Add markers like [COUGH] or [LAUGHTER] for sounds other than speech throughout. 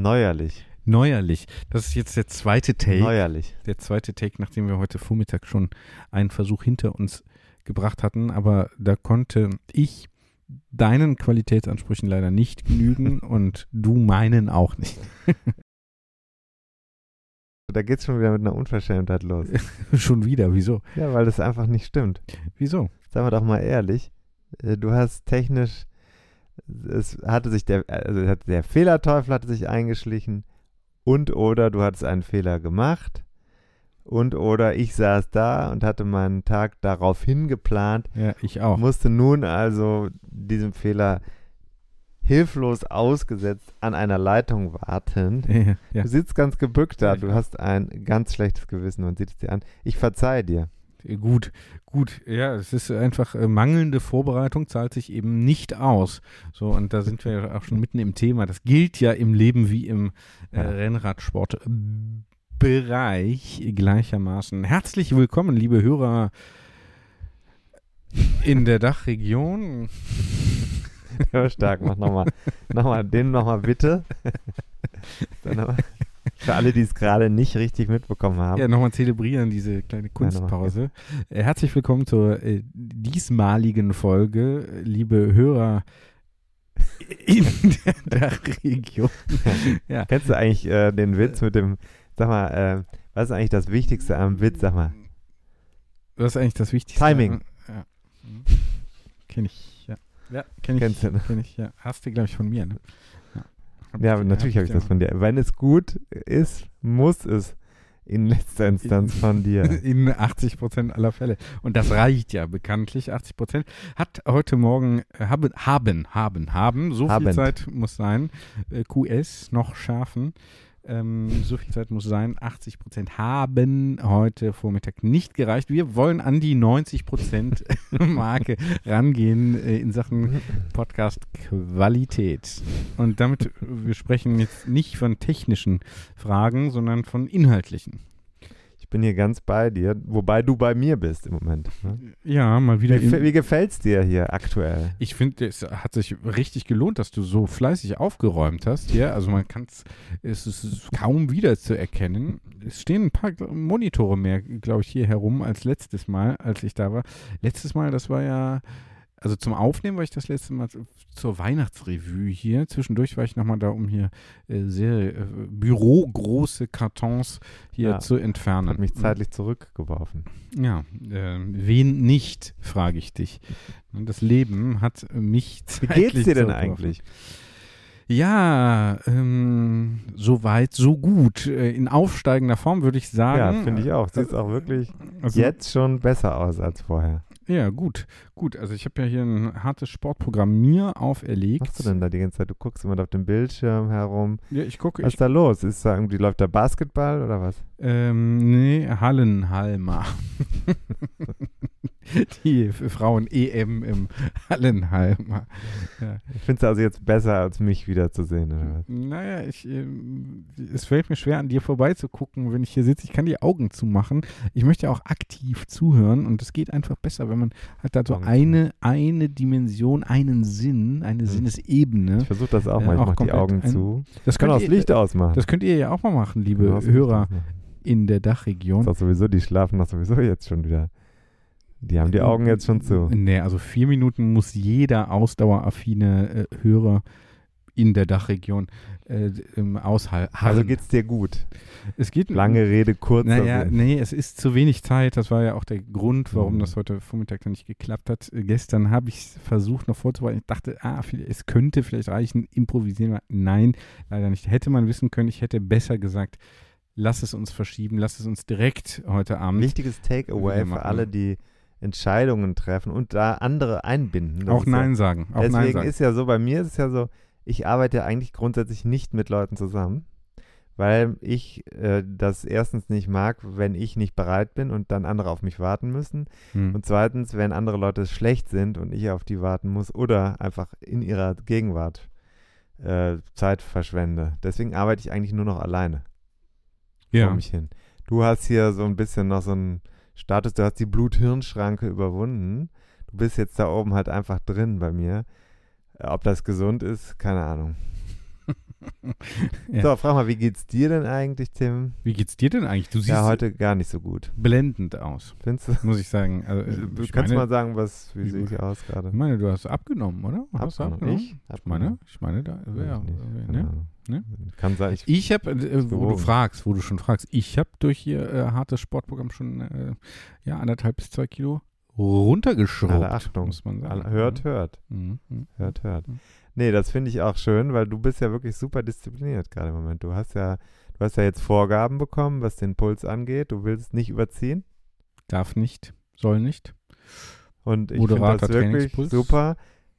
Neuerlich. neuerlich. Das ist jetzt der zweite Take. Neuerlich. Der zweite Take, nachdem wir heute Vormittag schon einen Versuch hinter uns gebracht hatten. Aber da konnte ich deinen Qualitätsansprüchen leider nicht [LAUGHS] genügen und du meinen auch nicht. [LAUGHS] Da geht's schon wieder mit einer Unverschämtheit los. [LAUGHS] schon wieder, wieso? Ja, weil das einfach nicht stimmt. Wieso? Sagen wir doch mal ehrlich. äh, Du hast technisch, es hatte sich der, also der Fehlerteufel hatte sich eingeschlichen und oder du hattest einen Fehler gemacht und oder ich saß da und hatte meinen Tag daraufhin geplant, Ja, ich auch. musste nun also diesem Fehler hilflos ausgesetzt an einer Leitung warten. Ja, [LAUGHS] ja. Du sitzt ganz gebückt da, du hast ein ganz schlechtes Gewissen, man sieht es dir an. Ich verzeih dir. Gut, gut. Ja, es ist einfach äh, mangelnde Vorbereitung zahlt sich eben nicht aus. So, und da sind wir ja auch schon mitten im Thema. Das gilt ja im Leben wie im äh, Ja. Rennradsportbereich gleichermaßen. Herzlich willkommen, liebe Hörer in der Dachregion. [LAUGHS] Ja, stark, mach nochmal. nochmal, den nochmal bitte. [LAUGHS] Dann noch mal. Für alle, die es gerade nicht richtig mitbekommen haben. Ja, nochmal zelebrieren diese kleine Kunstpause. Äh, herzlich willkommen zur äh, diesmaligen Folge, liebe Hörer [LAUGHS] in der Dachregion. ja. Kennst du eigentlich äh, den Witz mit dem, sag mal, äh, was ist eigentlich das Wichtigste am Witz, sag mal? Was ist eigentlich das Wichtigste? Timing. Ja. Kenn ich, ja. Ja, kenn ich. Kennst du, ne? Kenn ich, ja. Hast du, glaube ich, von mir, ne? Ja, natürlich habe ich das von dir. Wenn es gut ist, muss es in letzter Instanz von dir. [LAUGHS] In 80 Prozent aller Fälle. Und das reicht ja bekanntlich. 80 Prozent hat heute Morgen, äh, haben, haben, haben, haben, so viel Habend. Zeit muss sein. Äh, QS noch schärfen. Ähm, so viel Zeit muss sein. 80 Prozent haben heute Vormittag nicht gereicht. Wir wollen an die 90 Prozent [LAUGHS] Marke rangehen äh, in Sachen Podcast-Qualität. Und damit, wir sprechen jetzt nicht von technischen Fragen, sondern von inhaltlichen. Ich bin hier ganz bei dir, wobei du bei mir bist im Moment. Ne? Ja, mal wieder. Wie, wie gefällt's dir hier aktuell? Ich finde, es hat sich richtig gelohnt, dass du so fleißig aufgeräumt hast hier. Also man kann es, es ist kaum wieder zu erkennen. Es stehen ein paar Monitore mehr, glaube ich, hier herum als letztes Mal, als ich da war. Letztes Mal, das war ja, also zum Aufnehmen war ich das letzte Mal zur Weihnachtsrevue hier. Zwischendurch war ich nochmal da, um hier äh, sehr äh, bürogroße Kartons hier Ja, zu entfernen. Hat mich zeitlich zurückgeworfen. Ja, äh, wen nicht, frage ich dich. Das Leben hat mich Wie zeitlich geht's dir denn eigentlich? Ja, ähm, so weit, so gut. Äh, in aufsteigender Form würde ich sagen. Ja, finde ich auch. Sieht auch wirklich Also, jetzt schon besser aus als vorher. Ja, gut, gut. Also ich habe ja hier ein hartes Sportprogramm mir Was auferlegt. machst du denn da die ganze Zeit? Du guckst immer auf dem Bildschirm herum. Ja, ich gucke, Was ist da los? Ist da irgendwie, läuft da Basketball oder was? ähm, nee, Hallenhalmer. [LAUGHS] Die Frauen-EM im Hallenhalmer. Ja. Findest du also jetzt besser, als mich wiederzusehen oder was? Naja, ich, ähm, es fällt mir schwer, an dir vorbeizugucken, wenn ich hier sitze. Ich kann die Augen zumachen. Ich möchte ja auch aktiv zuhören und es geht einfach besser, wenn man halt da so Augen eine, eine Dimension, einen Sinn, eine Hm. Sinnesebene. Ich versuche das auch mal. Ich auch mach die Augen ein- zu. Das kann könnt, auch das Licht ausmachen. das könnt ihr ja auch mal machen, liebe das Hörer in der Dachregion. doch sowieso, die schlafen doch sowieso jetzt schon wieder. Die haben die Augen jetzt schon zu. Nee, also vier Minuten muss jeder ausdaueraffine äh, Hörer in der Dachregion äh, im aushalten. Also geht's dir gut? Es geht Lange Rede, kurzer Naja, nee, es ist zu wenig Zeit. Das war ja auch der Grund, warum Mhm. das heute Vormittag dann nicht geklappt hat. Äh, Gestern habe ich es versucht noch vorzubereiten. Ich dachte, ah, es könnte vielleicht reichen, improvisieren wir. Nein, leider nicht. Hätte man wissen können, ich hätte besser gesagt, lass es uns verschieben, lass es uns direkt heute Abend. Wichtiges Takeaway für alle, die Entscheidungen treffen und da andere einbinden. Das auch ist ja- Nein sagen. Auch Nein Deswegen sagen. ist ja so, bei mir ist es ja so, ich arbeite ja eigentlich grundsätzlich nicht mit Leuten zusammen, weil ich äh, das erstens nicht mag, wenn ich nicht bereit bin und dann andere auf mich warten müssen. Hm. Und zweitens, wenn andere Leute schlecht sind und ich auf die warten muss oder einfach in ihrer Gegenwart äh, Zeit verschwende. Deswegen arbeite ich eigentlich nur noch alleine vor ja. mich hin. Du hast hier so ein bisschen noch so einen Status, du hast die Blut-Hirn-Schranke überwunden. Du bist jetzt da oben halt einfach drin bei mir. Ob das gesund ist, keine Ahnung. [LAUGHS] Ja. So, frag mal, wie geht's dir denn eigentlich, Tim? Wie geht's dir denn eigentlich? Du siehst Ja, heute gar nicht so gut. blendend aus, Findest du? muss ich sagen. Also, äh, Du ich kannst meine, mal sagen, was, wie sehe ich aus gerade? ich meine, du hast abgenommen, oder? Hast du Abgenommen. abgenommen? Ich? Ich meine, ich meine, da, ja, ich äh, ne? Ne? Kann sein, ich, Ich habe, äh, wo du fragst, wo du schon fragst, ich habe durch ihr äh, hartes Sportprogramm schon äh, ja, anderthalb bis zwei Kilo runtergeschraubt. Alle Achtung. Muss man sagen. alle- hört, hört. Mhm. Mhm. Hört, hört. Mhm. Nee, das finde ich auch schön, weil du bist ja wirklich super diszipliniert gerade im Moment. Du hast ja, du hast ja jetzt Vorgaben bekommen, was den Puls angeht. Du willst nicht überziehen. Darf nicht, soll nicht. Und ich finde das wirklich super.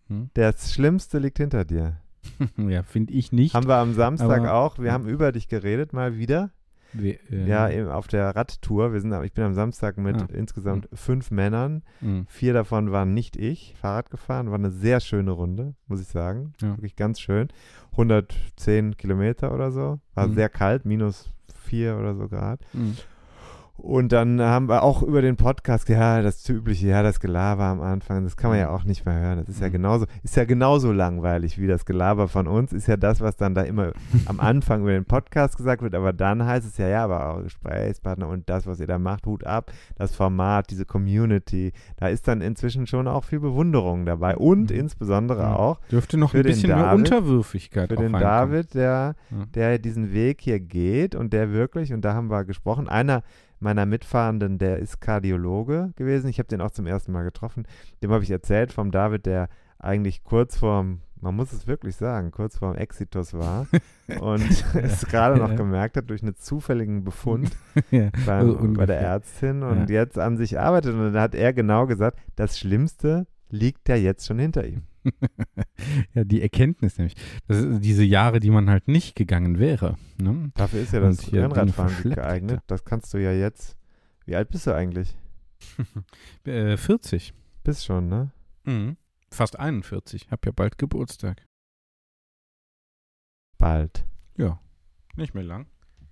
Hm. Das Schlimmste liegt hinter dir. [LAUGHS] ja, finde ich nicht. Haben wir am Samstag auch. Wir haben über dich geredet, mal wieder. Wir, äh, Ja, eben auf der Radtour. Wir sind, ich bin am Samstag mit Ah. insgesamt fünf Männern. mh. Vier davon waren nicht ich. Fahrrad gefahren. War eine sehr schöne Runde, muss ich sagen. Ja. Wirklich ganz schön. 110 Kilometer oder so. War Mhm. sehr kalt, minus vier oder so Grad. Und dann haben wir auch über den Podcast, ja, das übliche, ja, das Gelaber am Anfang, das kann man ja auch nicht mehr hören. Das ist ja Mhm. genauso, ist ja genauso langweilig wie das Gelaber von uns, ist ja das, was dann da immer am [LAUGHS] Anfang über den Podcast gesagt wird, aber dann heißt es ja, ja, aber eure Gesprächspartner und das, was ihr da macht, Hut ab, das Format, diese Community, da ist dann inzwischen schon auch viel Bewunderung dabei und Mhm. insbesondere Ja. auch Dürfte noch ein bisschen mehr David- Unterwürfigkeit für auch den reinkommen. David, der Ja. der diesen Weg hier geht und der wirklich, und da haben wir gesprochen, einer meiner Mitfahrenden, der ist Kardiologe gewesen. Ich habe den auch zum ersten Mal getroffen. Dem habe ich erzählt vom David, der eigentlich kurz vorm, man muss es wirklich sagen, kurz vorm Exitus war [LAUGHS] und es gerade noch Ja. gemerkt hat durch einen zufälligen Befund [LAUGHS] ja. beim, So bei der. Ärztin und Ja. jetzt an sich arbeitet. Und dann hat er genau gesagt, das Schlimmste liegt ja jetzt schon hinter ihm. [LAUGHS] ja, die Erkenntnis nämlich. Diese Jahre, die man halt nicht gegangen wäre. Ne? Dafür ist ja das Rennradfahren geeignet. ja. Das kannst du ja jetzt. Wie alt bist du eigentlich? [LAUGHS] Äh, 40. Bist schon, ne? Mhm. Fast 41. Hab ja bald Geburtstag. Bald. Ja. Nicht mehr lang.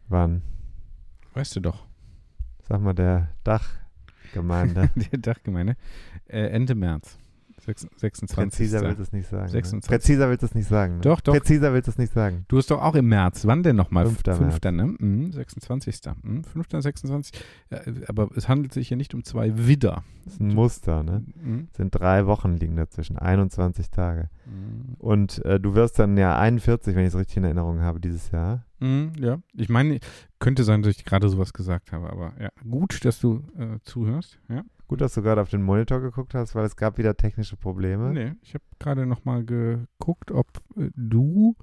Wann? Weißt du doch. Sag mal, der Dachgemeinde. [LAUGHS] Die Dachgemeinde. Äh, Ende März. Sechs- 26. Präziser willst du es nicht sagen. Ne? 26. Präziser willst du es nicht sagen. Ne? Doch, doch. Präziser willst du es nicht sagen. Du hast doch auch im März. Wann denn nochmal? Fünfter Fünfter, ne? Mhm, 26. Mhm, 5. 26. Ja, aber es handelt sich hier nicht um zwei Widder. Das ist ein Muster, ne? Mhm. Es sind drei Wochen liegen dazwischen, 21 Tage. Mhm. Und äh, du wirst dann ja 41, wenn ich es richtig in Erinnerung habe, dieses Jahr. Mhm, ja, ich meine, könnte sein, dass ich gerade sowas gesagt habe, aber ja, gut, dass du äh, zuhörst. Ja. Gut, dass du gerade auf den Monitor geguckt hast, weil es gab wieder technische Probleme. Nee, ich habe gerade nochmal geguckt, ob äh, du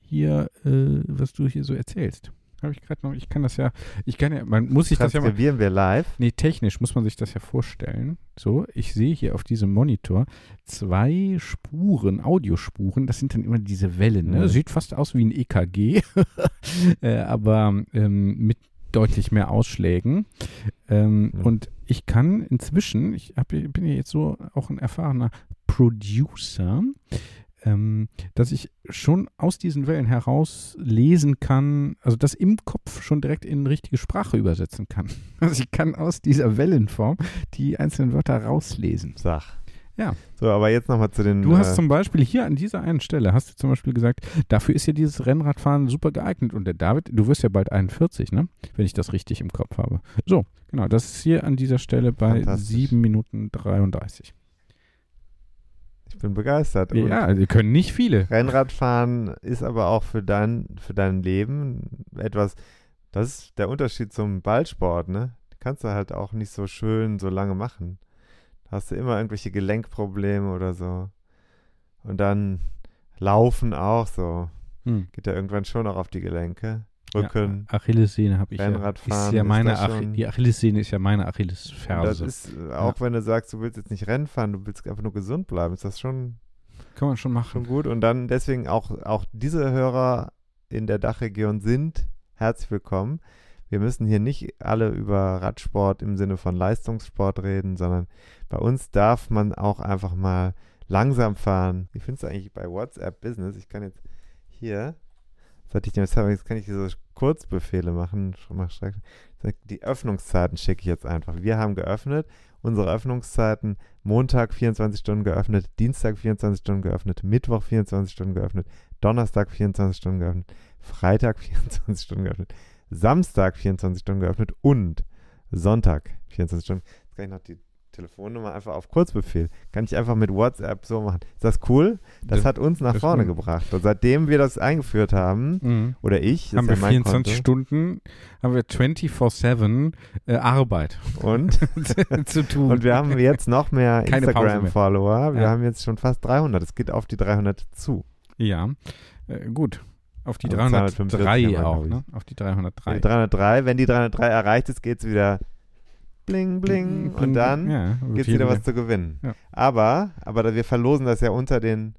hier, äh, was du hier so erzählst. Habe ich gerade noch, ich kann das ja, ich kann ja, man muss sich das ja mal, wir live. nee, technisch muss man sich das ja vorstellen. So, ich sehe hier auf diesem Monitor zwei Spuren, Audiospuren, das sind dann immer diese Wellen, ne? Sieht fast aus wie ein EKG, [LAUGHS] äh, aber ähm, mit deutlich mehr Ausschlägen. Ähm, Mhm. Und ich kann inzwischen, ich hab, bin ja jetzt so auch ein erfahrener Producer, ähm, dass ich schon aus diesen Wellen heraus lesen kann, also das im Kopf schon direkt in richtige Sprache übersetzen kann. [LAUGHS] Also ich kann aus dieser Wellenform die einzelnen Wörter rauslesen. Sag. Ja. So, aber jetzt nochmal zu den. Du hast äh, zum Beispiel hier an dieser einen Stelle, hast du zum Beispiel gesagt, dafür ist ja dieses Rennradfahren super geeignet. Und der David, du wirst ja bald 41, ne? Wenn ich das richtig im Kopf habe. So, genau, das ist hier an dieser Stelle bei Fantastisch. 7 Minuten 33. Ich bin begeistert. Und Ja, die können nicht viele. Rennradfahren ist aber auch für dein, für dein Leben etwas, das ist der Unterschied zum Ballsport, ne? Kannst du halt auch nicht so schön so lange machen. Hast du immer irgendwelche Gelenkprobleme oder so. Und dann Laufen auch so. Hm. Geht ja irgendwann schon auch auf die Gelenke. Rücken. Ja, Achillessehne habe ich ja. Rennradfahren Ist ja ist meine Achi schon- die Achillessehne ist ja meine Und das Achillesferse. ist, äh, auch wenn du sagst, du willst jetzt nicht Rennen fahren, du willst einfach nur gesund bleiben, ist das schon Kann man schon schon machen. gut. Und dann deswegen auch, auch diese Hörer in der Dachregion sind herzlich willkommen. Wir müssen hier nicht alle über Radsport im Sinne von Leistungssport reden, sondern bei uns darf man auch einfach mal langsam fahren. Wie findest du eigentlich bei WhatsApp Business? Ich kann jetzt hier, hatte ich jetzt sagen, jetzt kann ich diese Kurzbefehle machen. Die Öffnungszeiten schicke ich jetzt einfach. Wir haben geöffnet. Unsere Öffnungszeiten Montag 24 Stunden geöffnet, Dienstag 24 Stunden geöffnet, Mittwoch 24 Stunden geöffnet, Donnerstag 24 Stunden geöffnet, Freitag [LAUGHS] 24 Stunden geöffnet, Samstag 24 Stunden geöffnet und Sonntag 24 Stunden. Jetzt kann ich noch die Telefonnummer einfach auf Kurzbefehl. Kann ich einfach mit WhatsApp so machen. Ist das cool? Das, hat uns nach vorne stimmt. gebracht. Und seitdem wir das eingeführt haben, Mhm. oder ich, Haben wir ja mein 24 Konto, Stunden, haben wir 24-7 äh, Arbeit und [LAUGHS] zu tun. Und wir haben jetzt noch mehr. [LAUGHS] Instagram-Follower. Wir Ja. haben jetzt schon fast 300. Es geht auf die 300 zu. ja, äh, gut. Auf die Also 303 245 haben wir, auch, ne? Auf die 303. Die 303, wenn die 303 erreicht ist, geht es wieder bling, bling. Und dann ja, geht es wieder was zu gewinnen. Ja. Aber, aber wir verlosen das ja unter den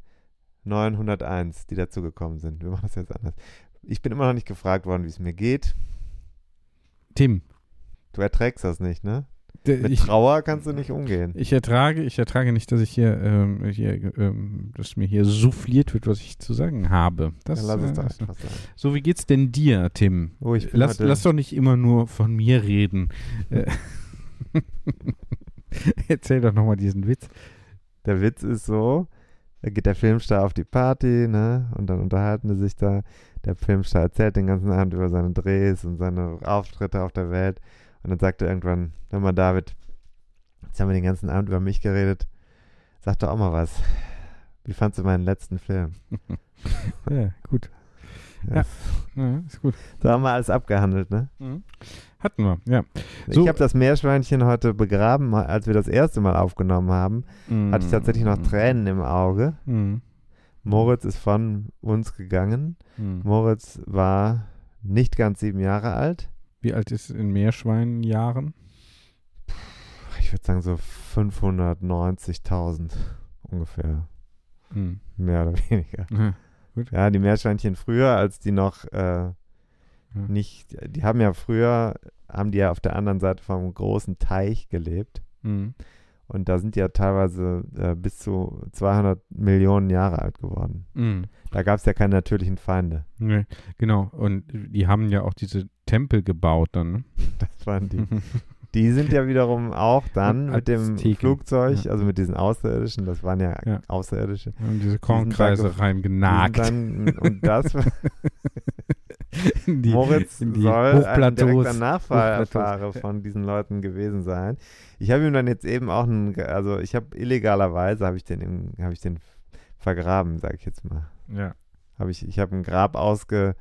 901, die dazugekommen sind. Wir machen das jetzt anders. Ich bin immer noch nicht gefragt worden, wie es mir geht. Tim, Du erträgst das nicht, ne? Der, Mit ich, Trauer kannst du nicht umgehen. ich ertrage, ich ertrage nicht, dass ich hier, ähm, hier ähm, dass mir hier souffliert wird, was ich zu sagen habe. Das, Dann lass es äh, das- einfach sein. so, wie geht's denn dir, Tim? Oh, Lass, lass doch nicht immer nur von mir reden. [LAUGHS] Äh, [LAUGHS] Erzähl doch nochmal diesen Witz. Der Witz ist so, da geht der Filmstar auf die Party, ne? Und dann unterhalten die sich da. Der Filmstar erzählt den ganzen Abend über seine Drehs und seine Auftritte auf der Welt. Und dann sagt er irgendwann, hör mal David, jetzt haben wir den ganzen Abend über mich geredet. Sag doch auch mal was. Wie fandst du meinen letzten Film? [LAUGHS] Ja, gut. Ja. Ja, ist gut. Da haben wir alles abgehandelt, ne? Hatten wir, ja. Ich So- habe das Meerschweinchen heute begraben, als wir das erste Mal aufgenommen haben. Hatte ich tatsächlich noch Tränen im Auge. Mhm. Moritz ist von uns gegangen. Mhm. Moritz war nicht ganz sieben Jahre alt. Wie alt ist in Meerschweinjahren? Ich würde sagen so 590.000 ungefähr. Mhm. Mehr oder weniger. Ja. Ja, die Meerschweinchen früher, als die noch äh, nicht, die haben ja früher, haben die ja auf der anderen Seite vom großen Teich gelebt. Mhm. Und da sind die ja teilweise äh, bis zu 200 Millionen Jahre alt geworden. Mhm. Da gab es ja keine natürlichen Feinde. Nee, genau. Und die haben ja auch diese Tempel gebaut dann. ne? Das waren die. [LAUGHS] Die sind ja wiederum auch dann Und mit dem Azteken. Flugzeug, Ja. also mit diesen Außerirdischen, das waren ja, Ja. Außerirdische. haben diese Kornkreise reingenagt. Die sind Dann, und das, [LAUGHS] [LAUGHS] in die, Moritz in die soll ein direkter Nachfahre von diesen Leuten gewesen sein. Ich habe ihm dann jetzt eben auch einen, also ich habe illegalerweise, habe ich den, habe ich den vergraben, sage ich jetzt mal. Ja. Habe ich, ich habe ein Grab ausge,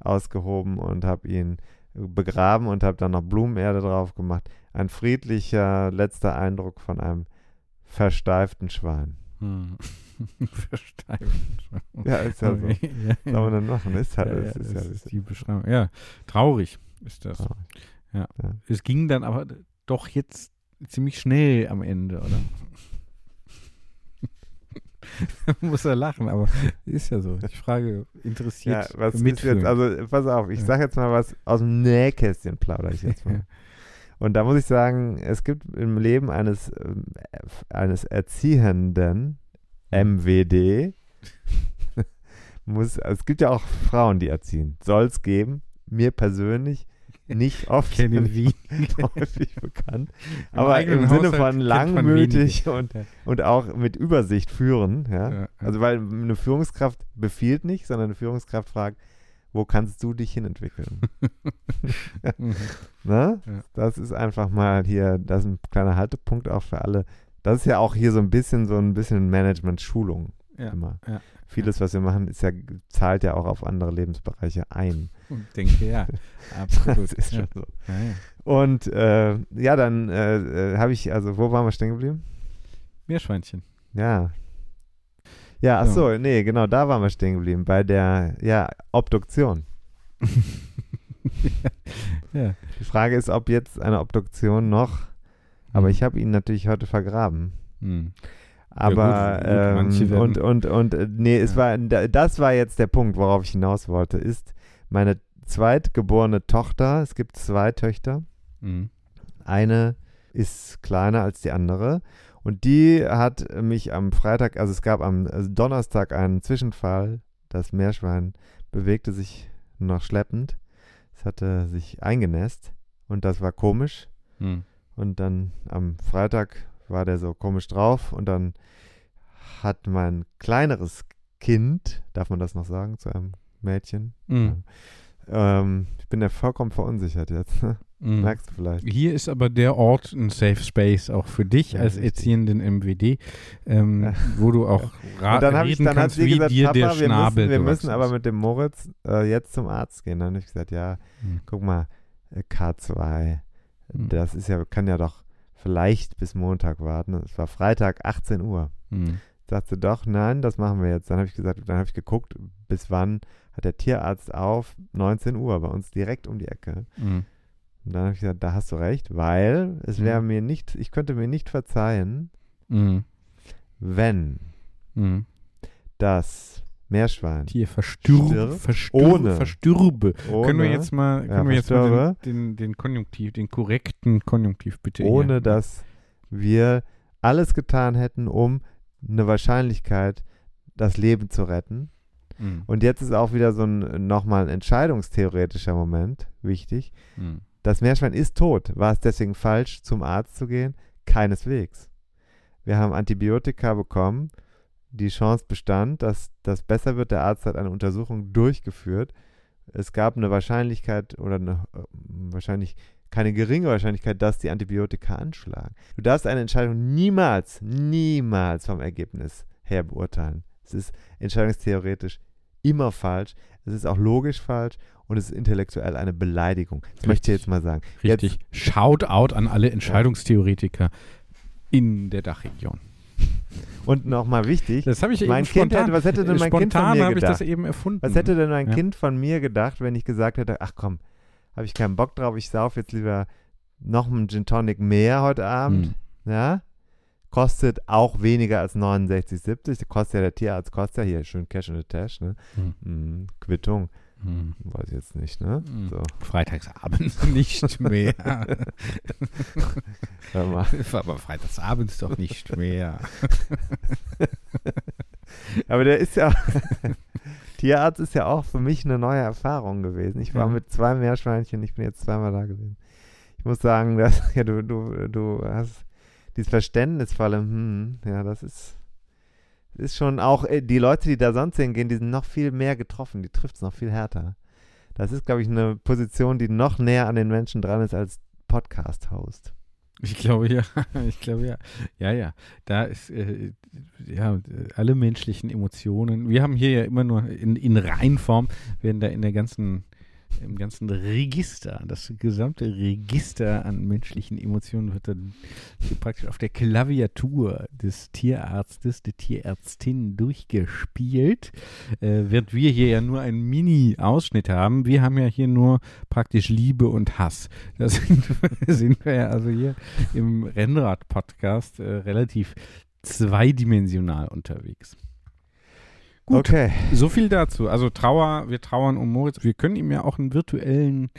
ausgehoben und habe ihn begraben und habe dann noch Blumenerde drauf gemacht. Ein friedlicher letzter Eindruck von einem versteiften Schwein. Hm. [LAUGHS] Versteifen. Ja, ist ja so. ja, Was soll man denn machen? Ist halt, Ja, ja, es ist das ja, ist die Beschreibung. Ja, traurig ist das. traurig. Ja. Ja. Es ging dann aber doch jetzt ziemlich schnell am Ende, oder? [LAUGHS] Muss er lachen, aber ist ja so. Ich frage, Ja, interessiert was ist mitfühlen. jetzt, also pass auf, ich Ja. sage jetzt mal was aus dem Nähkästchen plaudere ich jetzt mal. [LAUGHS] Und da muss ich sagen, es gibt im Leben eines, ähm, eines Erziehenden, MWD, [LAUGHS] muss, es gibt ja auch Frauen, die erziehen. Soll es geben. Mir persönlich nicht oft Kenne [LAUGHS] wie. häufig bekannt. Im Aber im Sinne Haushalt von langmütig und, und auch mit Übersicht führen. Ja? Ja, ja. Also weil eine Führungskraft befiehlt nicht, sondern eine Führungskraft fragt, wo kannst du dich hinentwickeln? [LAUGHS] Mhm. [LAUGHS] Ne? Ja. Das ist einfach mal hier, das ist ein kleiner Haltepunkt auch für alle Das ist ja auch hier so ein bisschen so ein bisschen Management-Schulung Ja, immer. ja, Vieles, was wir machen, ist ja, zahlt ja auch auf andere Lebensbereiche ein. Und denke, ja, [LAUGHS] absolut. Ist schon so. Und äh, ja, dann äh, äh, habe ich, also wo waren wir stehen geblieben? Meerschweinchen. Ja. Ja, ach so, nee, genau, da waren wir stehen geblieben, bei der, ja, Obduktion. [LAUGHS] Ja. Die Frage ist, ob jetzt eine Obduktion noch, aber Mhm. ich habe ihn natürlich heute vergraben. Hm. Aber gut, gut, manche ähm, und und und äh, nee, es Ja. war da- das war jetzt der Punkt, worauf ich hinaus wollte, ist meine zweitgeborene Tochter. Es gibt zwei Töchter. Hm. Eine ist kleiner als die andere und die hat mich am Freitag, also es gab am also Donnerstag einen Zwischenfall. Das Meerschwein bewegte sich noch schleppend. Es hatte sich eingenässt und das war komisch. Hm. Und dann am Freitag war der so komisch drauf und dann hat mein kleineres Kind, darf man das noch sagen, zu einem Mädchen? Hm. Ähm, ich bin ja vollkommen verunsichert jetzt. Hm. Merkst du vielleicht? Hier ist aber der Ort ein Safe Space auch für dich Ja, als richtig. erziehenden MWD, ähm, Ja. wo du auch [LAUGHS] ra dann, hab ich, reden dann hat kannst, sie wie gesagt, dir Papa, der wir müssen, Schnabel wir gewachsen müssen aber mit dem Moritz äh, jetzt zum Arzt gehen. Dann habe ich gesagt, ja, Hm. guck mal, äh, K2, Hm. das ist ja, kann ja doch vielleicht bis Montag warten. Es war Freitag, 18 Uhr. Hm. Sagte doch, nein, das machen wir jetzt. Dann habe ich gesagt, dann habe ich geguckt, bis wann hat der Tierarzt auf? 19 Uhr, bei uns direkt um die Ecke. Hm. Und dann habe ich gesagt, da hast du recht, weil es wäre Mhm. mir nicht, ich könnte mir nicht verzeihen, Hm. wenn Hm. das Meerschwein Tier verstürbe, ohne- verstürbe. ohne, können wir jetzt mal, Ja, können wir jetzt mal den, den, den Konjunktiv, den korrekten Konjunktiv bitte ohne hier. dass wir alles getan hätten, um eine Wahrscheinlichkeit, das Leben zu retten. Hm. Und jetzt ist auch wieder so ein nochmal ein entscheidungstheoretischer Moment wichtig. Hm. Das Meerschwein ist tot. War es deswegen falsch, zum Arzt zu gehen? Keineswegs. Wir haben Antibiotika bekommen. Die Chance bestand, dass das besser wird. Der Arzt hat eine Untersuchung durchgeführt. Es gab eine Wahrscheinlichkeit oder eine, äh, wahrscheinlich keine geringe Wahrscheinlichkeit, dass die Antibiotika anschlagen. Du darfst eine Entscheidung niemals, niemals vom Ergebnis her beurteilen. Es ist entscheidungstheoretisch immer falsch. Es ist auch logisch falsch und es ist intellektuell eine Beleidigung. Das möchte ich jetzt mal sagen. Richtig. Shoutout an alle Entscheidungstheoretiker in der Dachregion. Und nochmal wichtig, Das habe ich mein eben Kind spontan, hätte, was hätte denn mein Kind von spontan mir gedacht? das eben erfunden. Was hätte denn mein Ja. Kind von mir gedacht, wenn ich gesagt hätte, ach komm, habe ich keinen Bock drauf, ich sauf jetzt lieber noch einen Gin Tonic mehr heute Abend, Hm. ja? Kostet auch weniger als 69,70. Kostet ja der Tierarzt, kostet ja hier schön Cash in the Tash, ne? Hm, Quittung, Hm. weiß ich jetzt nicht, ne? Hm. So, Freitagsabends [LAUGHS] nicht mehr. [LAUGHS] [LAUGHS] Aber freitagsabends doch nicht mehr. Aber der ist ja, Tierarzt ist ja auch für mich eine neue Erfahrung gewesen. Ich war Ja. mit zwei Meerschweinchen, ich bin jetzt zweimal da gewesen. Ich muss sagen, dass, ja, du, du, du hast dieses verständnisvolle, hm, ja, das ist, ist schon auch, äh, die Leute, die da sonst hingehen, die sind noch viel mehr getroffen, die trifft es noch viel härter. Das ist, glaube ich, eine Position, die noch näher an den Menschen dran ist als Podcast-Host. Ich glaube ja, [LAUGHS] ich glaube ja. Ja, ja. Da ist äh, ja alle menschlichen Emotionen. Wir haben hier ja immer nur in, in Reinform, werden da in der ganzen, im ganzen Register, das gesamte Register an menschlichen Emotionen wird dann praktisch auf der Klaviatur des Tierarztes, der Tierärztin durchgespielt. Äh, während wir hier ja nur einen Mini-Ausschnitt haben. Wir haben ja hier nur praktisch Liebe und Hass. Da sind, [LAUGHS] sind wir ja also hier im Rennrad-Podcast äh, relativ zweidimensional unterwegs. Gut. Okay. So viel dazu. Also Trauer, wir trauern um Moritz. Wir können ihm ja auch einen virtuellen,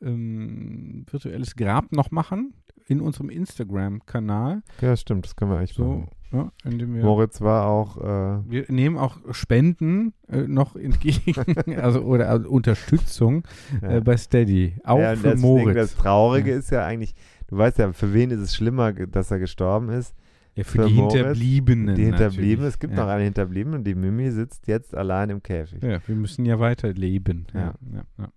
ähm, virtuelles Grab noch machen in unserem Instagram-Kanal. Ja, stimmt, das können wir eigentlich So, machen. ja, Moritz war auch, äh, wir nehmen auch Spenden äh, noch entgegen, [LAUGHS] also oder also Unterstützung ja. äh, bei Steady. Auch ja, für das Moritz. Ding, das Traurige ist ja eigentlich, du weißt ja, für wen ist es schlimmer, dass er gestorben ist? Ja, für, für die Moritz, Hinterbliebenen. Die Hinterbliebenen, natürlich. es gibt ja. noch eine Hinterbliebene und die Mimi sitzt jetzt allein im Käfig. Ja, wir müssen ja weiterleben. Ja. ja, ja.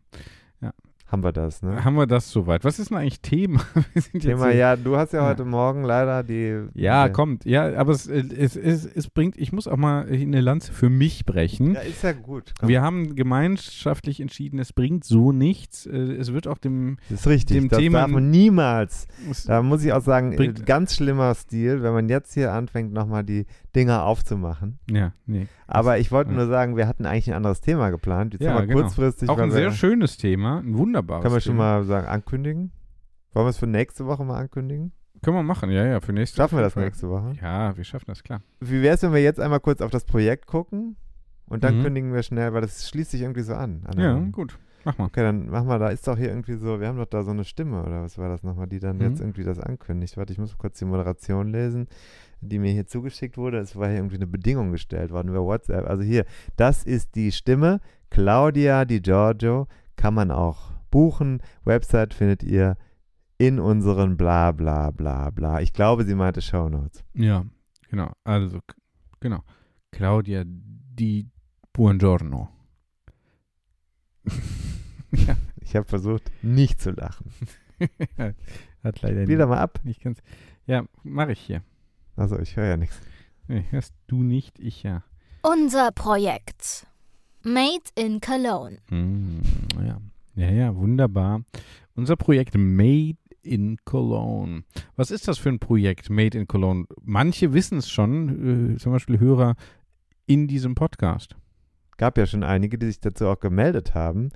Haben wir das, ne? Haben wir das soweit? Was ist denn eigentlich Thema? [LAUGHS] Thema, ja, du hast ja Ja. heute Morgen leider die. Ja, die- kommt. Ja, aber es, es, es, es bringt, ich muss auch mal eine Lanze für mich brechen. Ja, ist ja gut. Komm. Wir haben gemeinschaftlich entschieden, es bringt so nichts. Äh, Es wird auch dem. Das ist richtig. dem das Thema- darf man niemals. Da muss ich auch sagen, Bringt- äh, ganz schlimmer Stil, wenn man jetzt hier anfängt, nochmal die Dinger aufzumachen. Ja, nee. Aber ich wollte ja. nur sagen, wir hatten eigentlich ein anderes Thema geplant. Jetzt Ja, haben wir genau. kurzfristig. Auch ein sehr schönes Thema, ein wunderbares Können wir schon Thema. mal sagen, ankündigen? Wollen wir es für nächste Woche mal ankündigen? Können wir machen, ja, ja, für nächste Schaffen wir das Woche. nächste Woche? Ja, wir schaffen das, klar. Wie wäre es, wenn wir jetzt einmal kurz auf das Projekt gucken und dann Mhm. kündigen wir schnell, weil das schließt sich irgendwie so an. an Ja, gut. Mach mal. Okay, dann mach mal, da ist doch hier irgendwie so, wir haben doch da so eine Stimme oder was war das nochmal, die dann Mhm. jetzt irgendwie das ankündigt. Warte, ich muss kurz die Moderation lesen, die mir hier zugeschickt wurde. Es war hier irgendwie eine Bedingung gestellt worden über WhatsApp. Also hier, das ist die Stimme, Claudia Di Giorgio, kann man auch buchen. Website findet ihr in unseren bla bla bla bla. Ich glaube, sie meinte Shownotes. Ja, genau. Also, genau. Claudia Di Buongiorno. [LAUGHS] [LAUGHS] ja, Ich habe versucht, nicht zu lachen. [LAUGHS] hat leider Spiel da mal ab. nicht ganz. Ja, mache ich hier. Also, ich höre ja nichts. Nee, hörst du nicht, ich ja. Unser Projekt. Made in Cologne. Hm, ja. ja, ja, wunderbar. Unser Projekt Made in Cologne. Was ist das für ein Projekt Made in Cologne? Manche wissen es schon, äh, zum Beispiel Hörer in diesem Podcast. gab ja schon einige, die sich dazu auch gemeldet haben.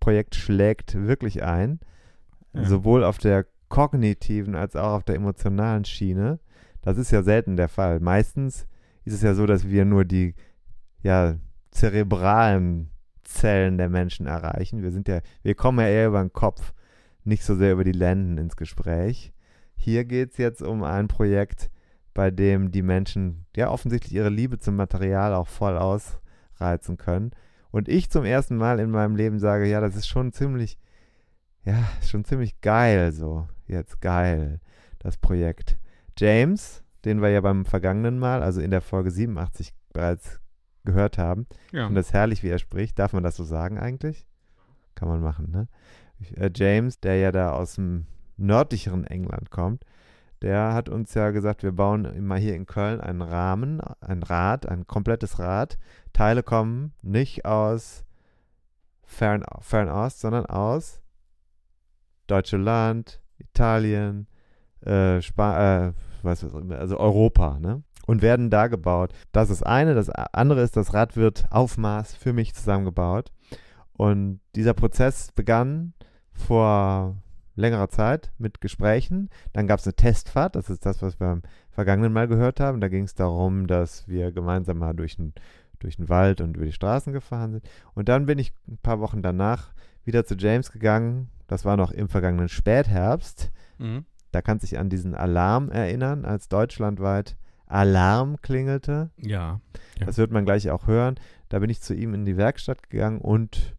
Projekt schlägt wirklich ein, Ja. sowohl auf der kognitiven als auch auf der emotionalen Schiene. Das ist ja selten der Fall. Meistens ist es ja so, dass wir nur die ja, zerebralen Zellen der Menschen erreichen. Wir sind ja, wir kommen ja eher über den Kopf, nicht so sehr über die Lenden ins Gespräch. Hier geht es jetzt um ein Projekt, bei dem die Menschen ja offensichtlich ihre Liebe zum Material auch voll ausreizen können. Und ich zum ersten Mal in meinem Leben sage, ja, das ist schon ziemlich, ja, schon ziemlich geil so. Jetzt geil, das Projekt. James, den wir ja beim vergangenen Mal, also in der Folge 87 bereits gehört haben, Ja. und das herrlich, wie er spricht. Darf man das so sagen eigentlich? Kann man machen, ne? Äh, James, der ja da aus dem nördlicheren England kommt, der hat uns ja gesagt, wir bauen immer hier in Köln einen Rahmen, ein Rad, ein komplettes Rad. Teile kommen nicht aus Fern, Fernost, sondern aus Deutschland, Italien, äh, Spa äh, was, also Europa, ne? Und werden da gebaut. Das ist eine. Das andere ist, das Rad wird auf Maß für mich zusammengebaut. Und dieser Prozess begann vor längerer Zeit mit Gesprächen. Dann gab es eine Testfahrt. Das ist das, was wir beim vergangenen Mal gehört haben. Da ging es darum, dass wir gemeinsam mal durch den, durch den Wald und über die Straßen gefahren sind. Und dann bin ich ein paar Wochen danach wieder zu James gegangen. Das war noch im vergangenen Spätherbst. Mhm. Da kannst du dich an diesen Alarm erinnern, als deutschlandweit Alarm klingelte. Ja. Ja. Das wird man gleich auch hören. Da bin ich zu ihm in die Werkstatt gegangen und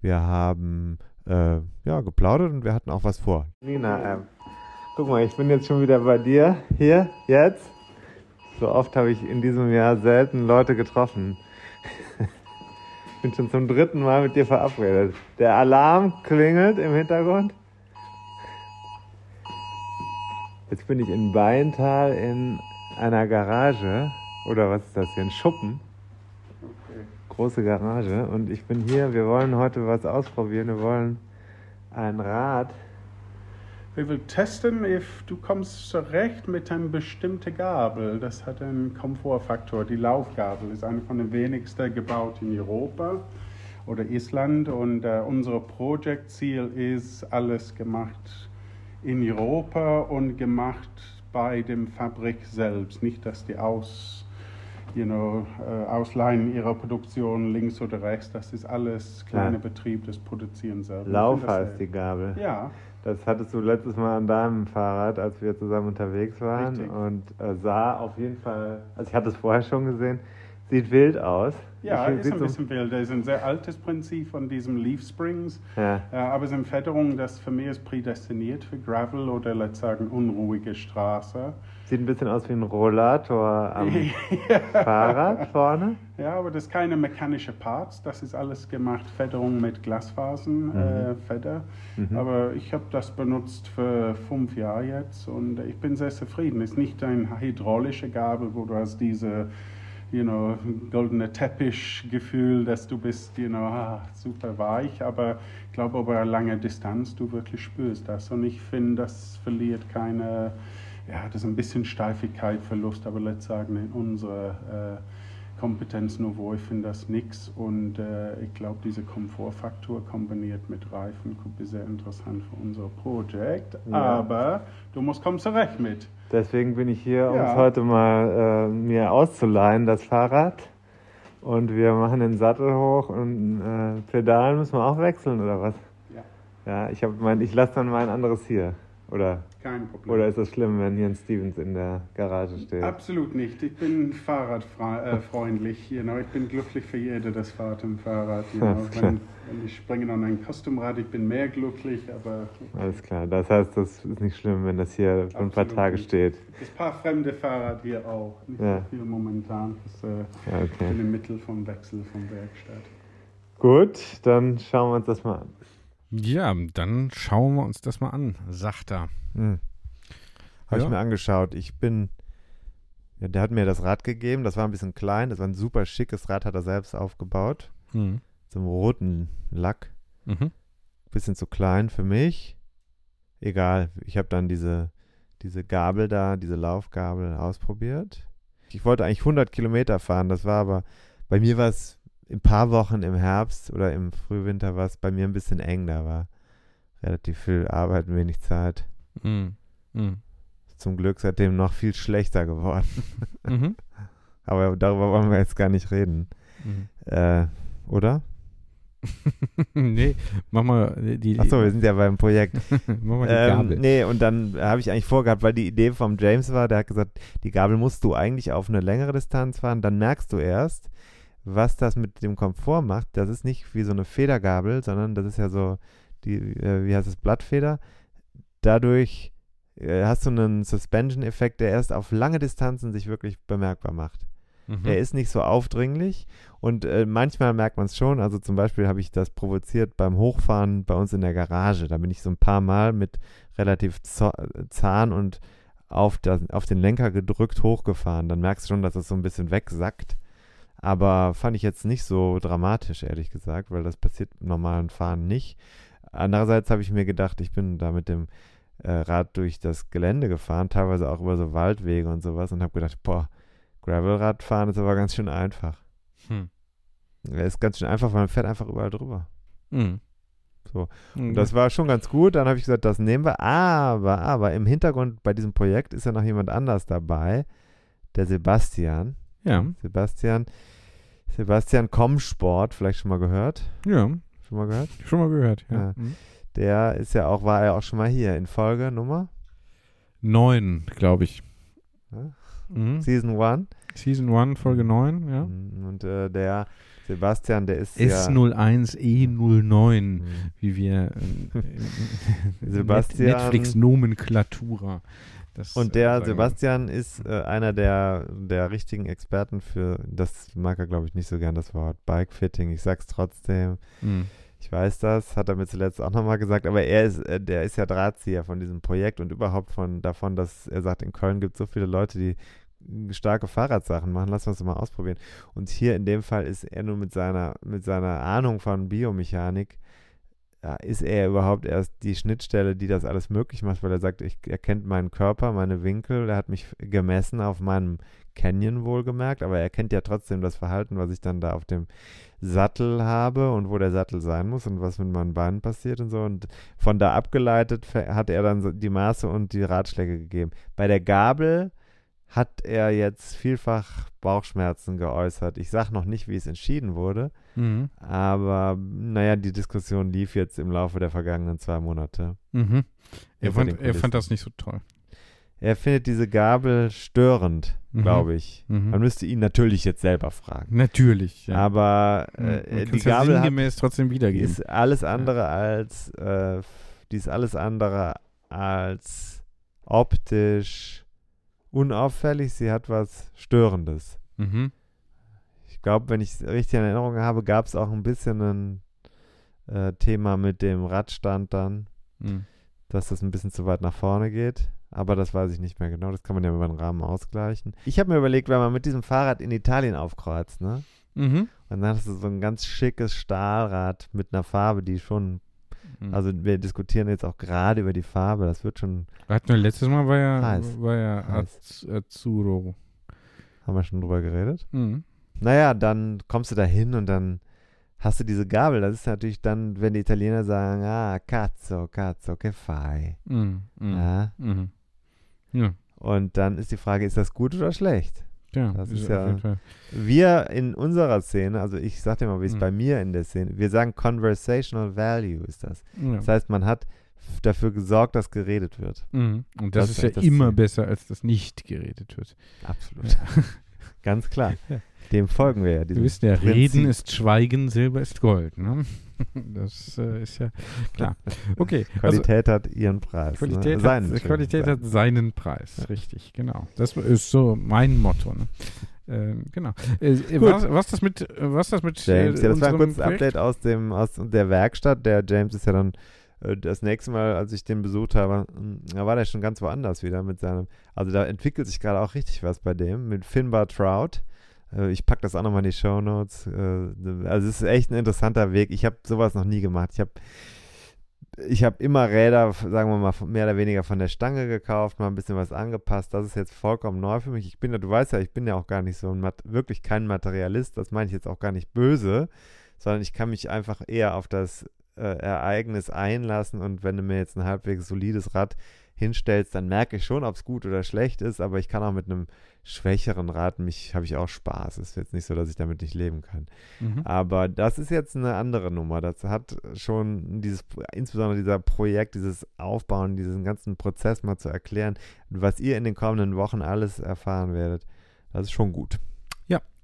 wir haben äh, ja, geplaudert und wir hatten auch was vor. Nina, ähm, guck mal, ich bin jetzt schon wieder bei dir. Hier, jetzt. So oft habe ich in diesem Jahr selten Leute getroffen. ich [LAUGHS] bin schon zum dritten Mal mit dir verabredet. Der Alarm klingelt im Hintergrund. Jetzt bin ich in Beintal in einer Garage. Oder was ist das hier? Ein Schuppen. Große Garage. Und ich bin hier. Wir wollen heute was ausprobieren. Wir wollen ein Rad. Wir will testen, if du kommst zurecht mit einer bestimmten Gabel. Das hat einen Komfortfaktor. Die Laufgabel ist eine von den wenigsten gebaut in Europa oder Island. Und äh, unser Projektziel ist, alles gemacht in Europa und gemacht bei dem Fabrik selbst. Nicht, dass die aus, you know, äh, ausleihen ihrer Produktion links oder rechts. Das ist alles kleine Ja. Betrieb, das Produzieren selbst. Ich Lauf heißt die Gabel. Ja. Das hattest du letztes Mal an deinem Fahrrad, als wir zusammen unterwegs waren. Richtig. Und äh, sah auf jeden Fall, also ich hatte es vorher schon gesehen, Sieht wild aus. Ja, Ich- ist ein so- bisschen wild. Das ist ein sehr altes Prinzip von diesem Leaf Springs. Ja. Äh, aber es ist eine Federung, das für mich ist prädestiniert für Gravel oder, let's sagen, unruhige Straße. Sieht ein bisschen aus wie ein Rollator am [LAUGHS] Fahrrad vorne. Ja, aber das ist keine mechanische Parts, das ist alles gemacht, Federung mit Glasfasern, äh, Feder. Aber ich habe das benutzt für fünf Jahre jetzt und ich bin sehr zufrieden. Es ist nicht ein hydraulische Gabel, wo du hast diese, you know, goldene Teppichgefühl, dass du bist, you know, ah, super weich, aber ich glaube, über eine lange Distanz du wirklich spürst. Das und ich finde, das verliert keine, ja, das ist ein bisschen Steifigkeit, Verlust, aber let's sagen, in unserer äh, Kompetenzniveau, ich finde das nix und äh, ich glaube, dieser Komfortfaktor kombiniert mit Reifen ist sehr interessant für unser Projekt. Ja. Aber du musst kommen zurecht mit. Deswegen bin ich hier, um Ja. es heute mal äh, mir auszuleihen, das Fahrrad. Und wir machen den Sattel hoch und äh, Pedalen müssen wir auch wechseln, oder was? Ja, Ja, ich, hab mein, ich lasse dann mal ein anderes hier. Oder, kein Problem. oder ist das schlimm, wenn hier ein Stevens in der Garage steht? Absolut nicht. Ich bin fahrradfreundlich. You know. Ich bin glücklich für jeder, das fährt im Fahrrad. Klar. wenn, wenn ich springe an ein Customrad, ich bin mehr glücklich, aber Alles klar, das heißt, das ist nicht schlimm, wenn das hier für ein paar Tage nicht. steht. ein paar fremde Fahrrad hier auch. Nicht Ja. so viel momentan. Das, äh, Ja, Ich bin okay. im Mittel vom Wechsel von Werkstatt. Gut, dann schauen wir uns das mal an. Ja, dann schauen wir uns das mal an, sagt er. Hm. Habe ich Ja. mir angeschaut. Ich bin, ja, der hat mir das Rad gegeben. Das war ein bisschen klein. Das war ein super schickes Rad, hat er selbst aufgebaut. So einem roten Lack. Mhm. Bisschen zu klein für mich. Egal. Ich habe dann diese, diese Gabel da, diese Laufgabel ausprobiert. Ich wollte eigentlich 100 Kilometer fahren. Das war aber, bei mir war es ein paar Wochen im Herbst oder im Frühwinter war es bei mir ein bisschen eng. Da war relativ viel Arbeit, und wenig Zeit. Mhm. Mhm. Zum Glück seitdem noch viel schlechter geworden. [LAUGHS] Mhm. [LAUGHS] Aber darüber wollen wir jetzt gar nicht reden. Mhm. Äh, oder? [LAUGHS] nee, mach mal die, die Achso, wir sind ja beim Projekt. mach mal die Ähm, Gabel. nee, und dann habe ich eigentlich vorgehabt, weil die Idee vom James war, der hat gesagt, die Gabel musst du eigentlich auf eine längere Distanz fahren, dann merkst du erst, was das mit dem Komfort macht. Das ist nicht wie so eine Federgabel, sondern das ist ja so, die, äh, wie heißt es, Blattfeder. Dadurch äh, hast du einen Suspension-Effekt, der erst auf lange Distanzen sich wirklich bemerkbar macht. Mhm. Er ist nicht so aufdringlich und äh, manchmal merkt man es schon. Also zum Beispiel habe ich das provoziert beim Hochfahren bei uns in der Garage. Da bin ich so ein paar Mal mit relativ Zahn und auf, das, auf den Lenker gedrückt hochgefahren. Dann merkst du schon, dass es so ein bisschen wegsackt. Aber fand ich jetzt nicht so dramatisch, ehrlich gesagt, weil das passiert im normalen Fahren nicht. Andererseits habe ich mir gedacht, ich bin da mit dem äh, Rad durch das Gelände gefahren, teilweise auch über so Waldwege und sowas und habe gedacht, boah, Gravelradfahren ist aber ganz schön einfach. Hm. Ist ganz schön einfach, weil man fährt einfach überall drüber. Mhm. So. Mhm. Und das war schon ganz gut. Dann habe ich gesagt, das nehmen wir. Aber, aber im Hintergrund bei diesem Projekt ist ja noch jemand anders dabei. Der Sebastian. ja, Sebastian. Sebastian Komsport, vielleicht schon mal gehört. ja, Schon mal gehört? schon mal gehört. Ja. Ja. Mhm. Der ist ja auch, war ja auch schon mal hier in Folge Nummer Neun, glaube ich. Ja. Mhm. Season 1. Season 1, Folge 9, ja. Und äh, der Sebastian, der ist ja. S01E09, Mhm. wie wir äh, [LAUGHS] Sebastian- Netflix-Nomenklatura. Das, Und äh, der. Sebastian ist äh, einer der, der richtigen Experten für, das mag er glaube ich nicht so gern, das Wort Bikefitting. Ich sag's trotzdem. Mhm. Ich weiß das, hat er mir zuletzt auch nochmal gesagt, aber er ist, äh, der ist ja Drahtzieher von diesem Projekt und überhaupt von davon, dass er sagt, in Köln gibt es so viele Leute, die starke Fahrradsachen machen, lass uns das mal ausprobieren. Und hier in dem Fall ist er nur mit seiner, mit seiner Ahnung von Biomechanik, ja, ist er überhaupt erst die Schnittstelle, die das alles möglich macht, weil er sagt, ich, er kennt meinen Körper, meine Winkel, er hat mich gemessen auf meinem Canyon wohlgemerkt, aber er kennt ja trotzdem das Verhalten, was ich dann da auf dem Sattel habe und wo der Sattel sein muss und was mit meinen Beinen passiert und so. Und von da abgeleitet hat er dann die Maße und die Ratschläge gegeben. Bei der Gabel hat er jetzt vielfach Bauchschmerzen geäußert. Ich sage noch nicht, wie es entschieden wurde, Mhm. aber naja, die Diskussion lief jetzt im Laufe der vergangenen zwei Monate. Mhm. Er, fand, er fand das nicht so toll. er findet diese Gabel störend, Mhm. glaube ich. Mhm. Man müsste ihn natürlich jetzt selber fragen. Natürlich. Ja. Aber äh, die ja Gabel hat, sinngemäß trotzdem wiedergeben. ist alles andere als, äh, die ist alles andere als optisch unauffällig. Sie hat was Störendes. Mhm. Ich glaube, wenn ich es richtig in Erinnerung habe, gab es auch ein bisschen ein äh, Thema mit dem Radstand dann, Mhm. dass das ein bisschen zu weit nach vorne geht. Aber das weiß ich nicht mehr genau. Das kann man ja über den Rahmen ausgleichen. Ich habe mir überlegt, wenn man mit diesem Fahrrad in Italien aufkreuzt, ne? Mhm. Und dann hast du so ein ganz schickes Stahlrad mit einer Farbe, die schon, Mhm. also wir diskutieren jetzt auch gerade über die Farbe, das wird schon, Hatten wir letztes Mal war ja, Heiß. war ja Heiß. Az Azzurro. haben wir schon drüber geredet. Mhm. Naja, dann kommst du da hin und dann hast du diese Gabel. Das ist natürlich dann, wenn die Italiener sagen, ah, cazzo, cazzo, che fai? Mhm. Mhm. Ja? Mhm. Ja, Und dann ist die Frage, ist das gut oder schlecht? ja, Das ist auf ja- jeden Fall. Wir in unserer Szene, also ich sag dir mal, wie es Mhm. bei mir in der Szene, wir sagen Conversational Value ist das. Ja. Das heißt, man hat dafür gesorgt, dass geredet wird. Mhm. Und das, Das ist ist ja echt das immer Ziel. besser, als das nicht geredet wird. Absolut. [LAUGHS] Ganz klar. Dem folgen wir ja. Wir wissen ja, Prinzip. Reden ist Schweigen, Silber ist Gold. Ne? Das äh, ist ja klar. Okay, also Qualität hat ihren Preis. Qualität, ne? Seinen hat, Qualität hat seinen Preis, richtig, genau. Das ist so mein Motto. Ne? Ähm, genau. Äh, äh, was, was das mit, äh, was das mit James, äh, ja, das war ein kurzes Projekt? Update aus, dem, aus der Werkstatt. Der James ist ja dann äh, das nächste Mal, als ich den besucht habe, mh, da war der schon ganz woanders wieder mit seinem. Also da entwickelt sich gerade auch richtig was bei dem mit Finbar Trout. Äh, Ich packe das auch nochmal in die Show Notes. Also es ist echt ein interessanter Weg. Ich habe sowas noch nie gemacht. Ich habe ich habe immer Räder, sagen wir mal, mehr oder weniger von der Stange gekauft, mal ein bisschen was angepasst. Das ist jetzt vollkommen neu für mich. Ich bin ja, du weißt ja, ich bin ja auch gar nicht so ein, wirklich kein Materialist. Das meine ich jetzt auch gar nicht böse, sondern ich kann mich einfach eher auf das äh, Ereignis einlassen. Und wenn du mir jetzt ein halbwegs solides Rad hinstellst, dann merke ich schon, ob es gut oder schlecht ist. Aber ich kann auch mit einem schwächeren Rad mich, habe ich auch Spaß. Es ist jetzt nicht so, dass ich damit nicht leben kann. Mhm. Aber das ist jetzt eine andere Nummer. Das hat schon dieses, insbesondere dieser Projekt, dieses Aufbauen, diesen ganzen Prozess mal zu erklären, was ihr in den kommenden Wochen alles erfahren werdet. Das ist schon gut.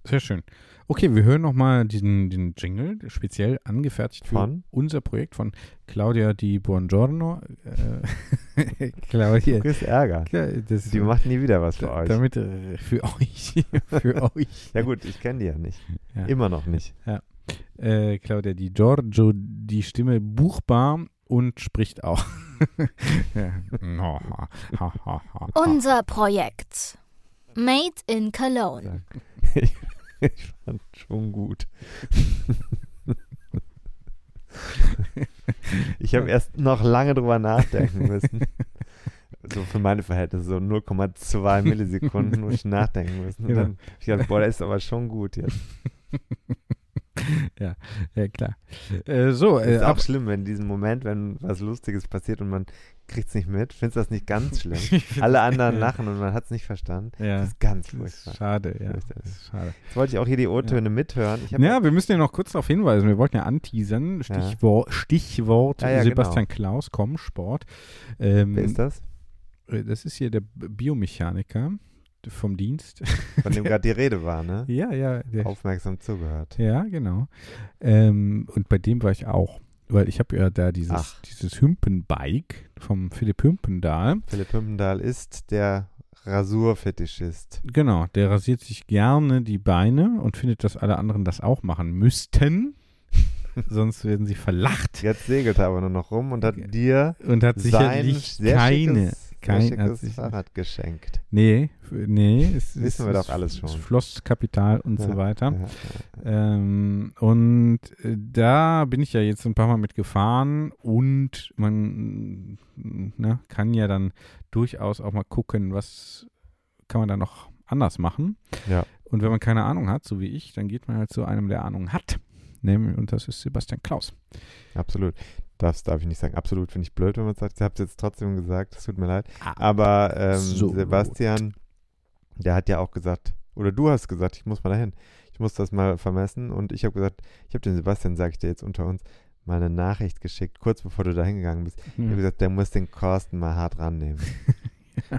Sehr schön. Okay, wir hören nochmal diesen den Jingle, speziell angefertigt für Von? unser Projekt von Claudia Di Buongiorno. Äh, [LAUGHS] Claudia, Du kriegst Ärger. ja, das, Die macht nie wieder was für euch. Damit äh, für euch. [LAUGHS] für euch. Ja gut, ich kenne die ja nicht. Ja. Immer noch nicht. Äh, Claudia Di Giorgio, die Stimme buchbar und spricht auch. [LAUGHS] ja. Unser Projekt. Made in Cologne. [LAUGHS] Ich, fand schon gut. [LAUGHS] ich habe erst noch lange drüber nachdenken müssen. So für meine Verhältnisse, so 0,2 Millisekunden muss ich nachdenken müssen. Und Genau. dann hab ich gedacht, boah, das ist aber schon gut jetzt. [LAUGHS] [LAUGHS] ja, klar. Äh, so, äh, ist auch schlimm, wenn in diesem Moment, wenn was Lustiges passiert und man kriegt es nicht mit. Findest du das nicht ganz [LAUGHS] schlimm? Alle anderen Ja. lachen und man hat es nicht verstanden. Ja. Das ist ganz furchtbar. schade, ja. Schade. Jetzt wollte ich auch hier die O-Töne mithören. Ich hab Ja, wir müssen ja noch kurz darauf hinweisen. Wir wollten ja anteasern. Ja. Stichwort, Ja, ja, Sebastian Klaus, komm, Sport. Ähm, Wer ist das? äh, Das ist hier der Biomechaniker vom Dienst. [LAUGHS] Von dem gerade die Rede war, ne? ja, ja. Aufmerksam zugehört. ja, genau. Ähm, und bei dem war ich auch. Weil ich habe ja da dieses, Ach. dieses Hümpenbike vom Philipp Hümpendahl. Philipp Hümpendahl ist der Rasurfetischist. Genau, der rasiert sich gerne die Beine und findet, dass alle anderen das auch machen müssten. [LAUGHS] Sonst werden sie verlacht. Jetzt segelt er aber nur noch rum und hat dir Und hat sein sicherlich keine. Kein- schickes sich- Fahrrad geschenkt. Nee, nee. Es, Wissen wir doch alles schon. Es floss Kapital und so Ja, weiter. Ja, ja. Ähm, und äh, da bin ich ja jetzt ein paar Mal mit gefahren und man mm, ne, kann ja dann durchaus auch mal gucken, was kann man da noch anders machen. Ja. Und wenn man keine Ahnung hat, so wie ich, dann geht man halt zu einem, der Ahnung hat. Nämlich, und das ist Sebastian Klaus. Absolut. Das darf ich nicht sagen. Absolut finde ich blöd, wenn man sagt. Ich habe es jetzt trotzdem gesagt. Es tut mir leid. Aber ähm, Absolut. Sebastian, der hat ja auch gesagt, oder du hast gesagt, ich muss mal dahin. Ich muss das mal vermessen. Und ich habe gesagt, ich habe den Sebastian, sage ich dir jetzt unter uns, mal eine Nachricht geschickt, kurz bevor du da hingegangen bist. Ich habe Ja. gesagt, der muss den Korsten mal hart rannehmen. [LAUGHS]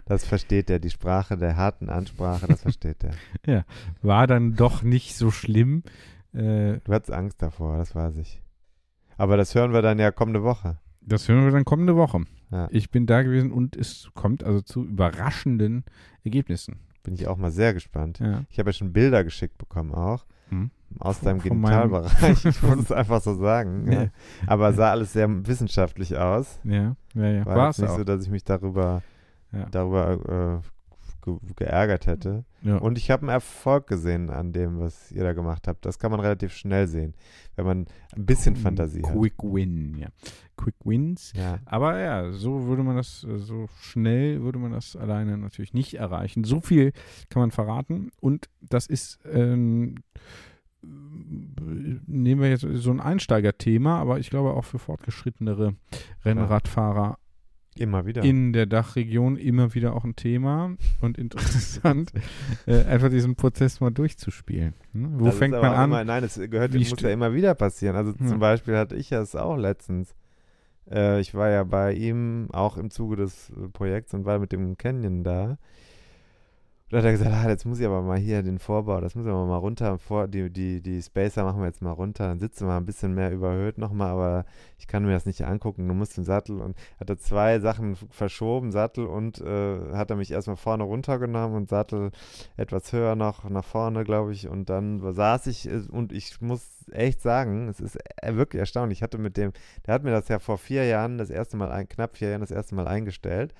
Das versteht er, die Sprache der harten Ansprache, das versteht er. [LAUGHS] War dann doch nicht so schlimm. Äh, Du hattest Angst davor, das weiß ich. Aber das hören wir dann ja kommende Woche. das hören wir dann kommende Woche. Ja. Ich bin da gewesen und es kommt also zu überraschenden Ergebnissen. Bin ich auch mal sehr gespannt. Ja. Ich habe ja schon Bilder geschickt bekommen auch. Hm. Aus deinem Genitalbereich. Ich [LAUGHS] muss es einfach so sagen. Ja. Aber sah alles sehr wissenschaftlich aus. Ja, ja, ja. War, es nicht auch. so, dass ich mich darüber, darüber äh, ge geärgert hätte. ja. Und ich habe einen Erfolg gesehen an dem, was ihr da gemacht habt. Das kann man relativ schnell sehen, wenn man ein bisschen Fantasie hat. Quick Win, ja. Quick Wins. Ja. Aber ja, so würde man das, äh, so schnell würde man das alleine natürlich nicht erreichen. So viel kann man verraten. Und das ist, ähm, nehmen wir jetzt so ein Einsteigerthema, aber ich glaube auch für fortgeschrittenere Rennradfahrer Immer wieder. in der Dachregion immer wieder auch ein Thema und interessant, [LAUGHS] äh, einfach diesen Prozess mal durchzuspielen. Ne? Wo Das fängt man an? Immer, nein, es gehört, Wie muss ja immer wieder passieren. Also Ja. zum Beispiel hatte ich es auch letztens. Äh, ich war ja bei ihm auch im Zuge des Projekts und war mit dem Canyon da. Und da hat er gesagt, ah, jetzt muss ich aber mal hier den Vorbau, das muss ich aber mal runter, vor, die, die, die Spacer machen wir jetzt mal runter, dann sitzen wir ein bisschen mehr überhöht nochmal, aber ich kann mir das nicht angucken, du musst den Sattel und hat er zwei Sachen verschoben, Sattel und äh, hat er mich erstmal vorne runtergenommen und Sattel etwas höher noch nach vorne, glaube ich, und dann saß ich äh, und ich muss echt sagen, es ist äh, wirklich erstaunlich. Ich hatte mit dem, der hat mir das ja vor vier Jahren, das erste Mal, ein, knapp vier Jahren, das erste Mal eingestellt.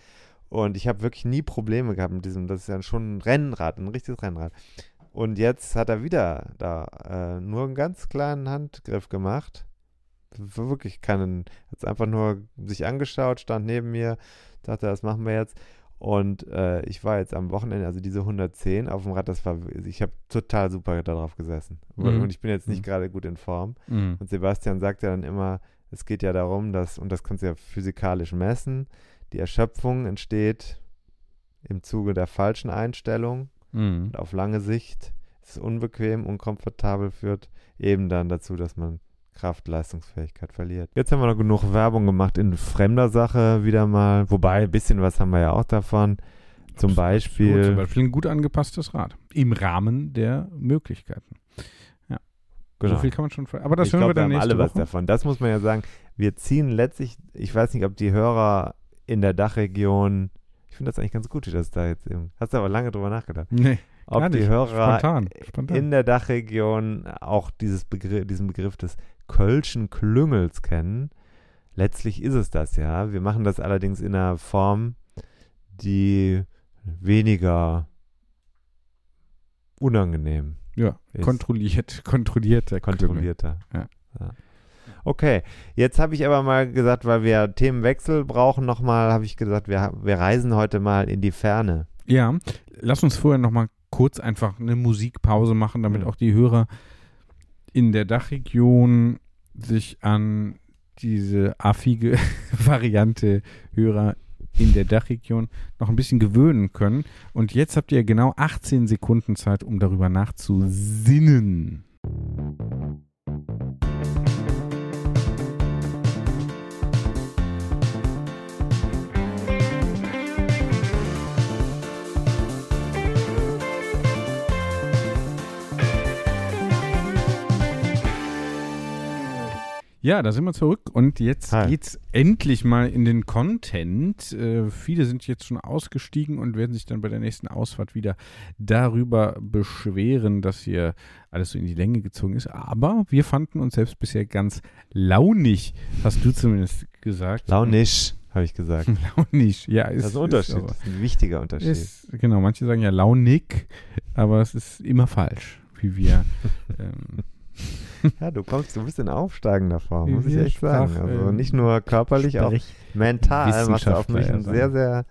Und ich habe wirklich nie Probleme gehabt mit diesem, das ist ja schon ein Rennrad, ein richtiges Rennrad. Und jetzt hat er wieder da äh, nur einen ganz kleinen Handgriff gemacht. Wirklich keinen, hat es einfach nur sich angeschaut, stand neben mir, dachte, das machen wir jetzt. Und äh, ich war jetzt am Wochenende, also diese 110 auf dem Rad, das war, ich habe total super darauf gesessen. Mhm. Und ich bin jetzt nicht Mhm. gerade gut in Form. Mhm. Und Sebastian sagt ja dann immer, es geht ja darum, dass, und das kannst du ja physikalisch messen, die Erschöpfung entsteht im Zuge der falschen Einstellung Mhm. und auf lange Sicht ist es unbequem, unkomfortabel, führt eben dann dazu, dass man Kraft, Leistungsfähigkeit verliert. Jetzt haben wir noch genug Werbung gemacht in fremder Sache wieder mal, wobei ein bisschen was haben wir ja auch davon. Zum Absolut, Beispiel. Zum Beispiel ein gut angepasstes Rad. Im Rahmen der Möglichkeiten. genau. So viel kann man schon. Aber das ich hören glaube, wir dann wir haben nächste alle was Woche. davon. Das muss man ja sagen. Wir ziehen letztlich, ich weiß nicht, ob die Hörer in der Dachregion, ich finde das eigentlich ganz gut, wie das da jetzt eben, hast du aber lange drüber nachgedacht, Nee, ob die nicht. Hörer Spontan. Spontan. in der Dachregion auch dieses Begriff, diesen Begriff des Kölschen Klüngels kennen. Letztlich ist es das ja. Wir machen das allerdings in einer Form, die weniger unangenehm ja, ist. kontrolliert, kontrollierter kontrollierter. Ja. Okay, jetzt habe ich aber mal gesagt, weil wir Themenwechsel brauchen nochmal, habe ich gesagt, wir, wir reisen heute mal in die Ferne. Ja, lass uns vorher noch mal kurz einfach eine Musikpause machen, damit Mhm. auch die Hörer in der Dachregion sich an diese affige [LAUGHS] Variante Hörer in der Dachregion noch ein bisschen gewöhnen können. Und jetzt habt ihr genau 18 Sekunden Zeit, um darüber nachzusinnen. Ja, da sind wir zurück und jetzt Hi. geht's endlich mal in den Content. Äh, viele sind jetzt schon ausgestiegen und werden sich dann bei der nächsten Ausfahrt wieder darüber beschweren, dass hier alles so in die Länge gezogen ist. Aber wir fanden uns selbst bisher ganz launig, hast du zumindest gesagt. Launisch, habe ich gesagt. [LAUGHS] Launig, ja. Ist, Das ist ein Unterschied, aber- das ist ein wichtiger Unterschied. Ist, genau, manche sagen ja launig, aber es ist immer falsch, wie wir. [LAUGHS] ähm, Ja, du kommst, du bist in aufsteigender Form, muss ich echt sagen. Also ähm, nicht nur körperlich, auch mental machst du auf mich einen sehr, sehr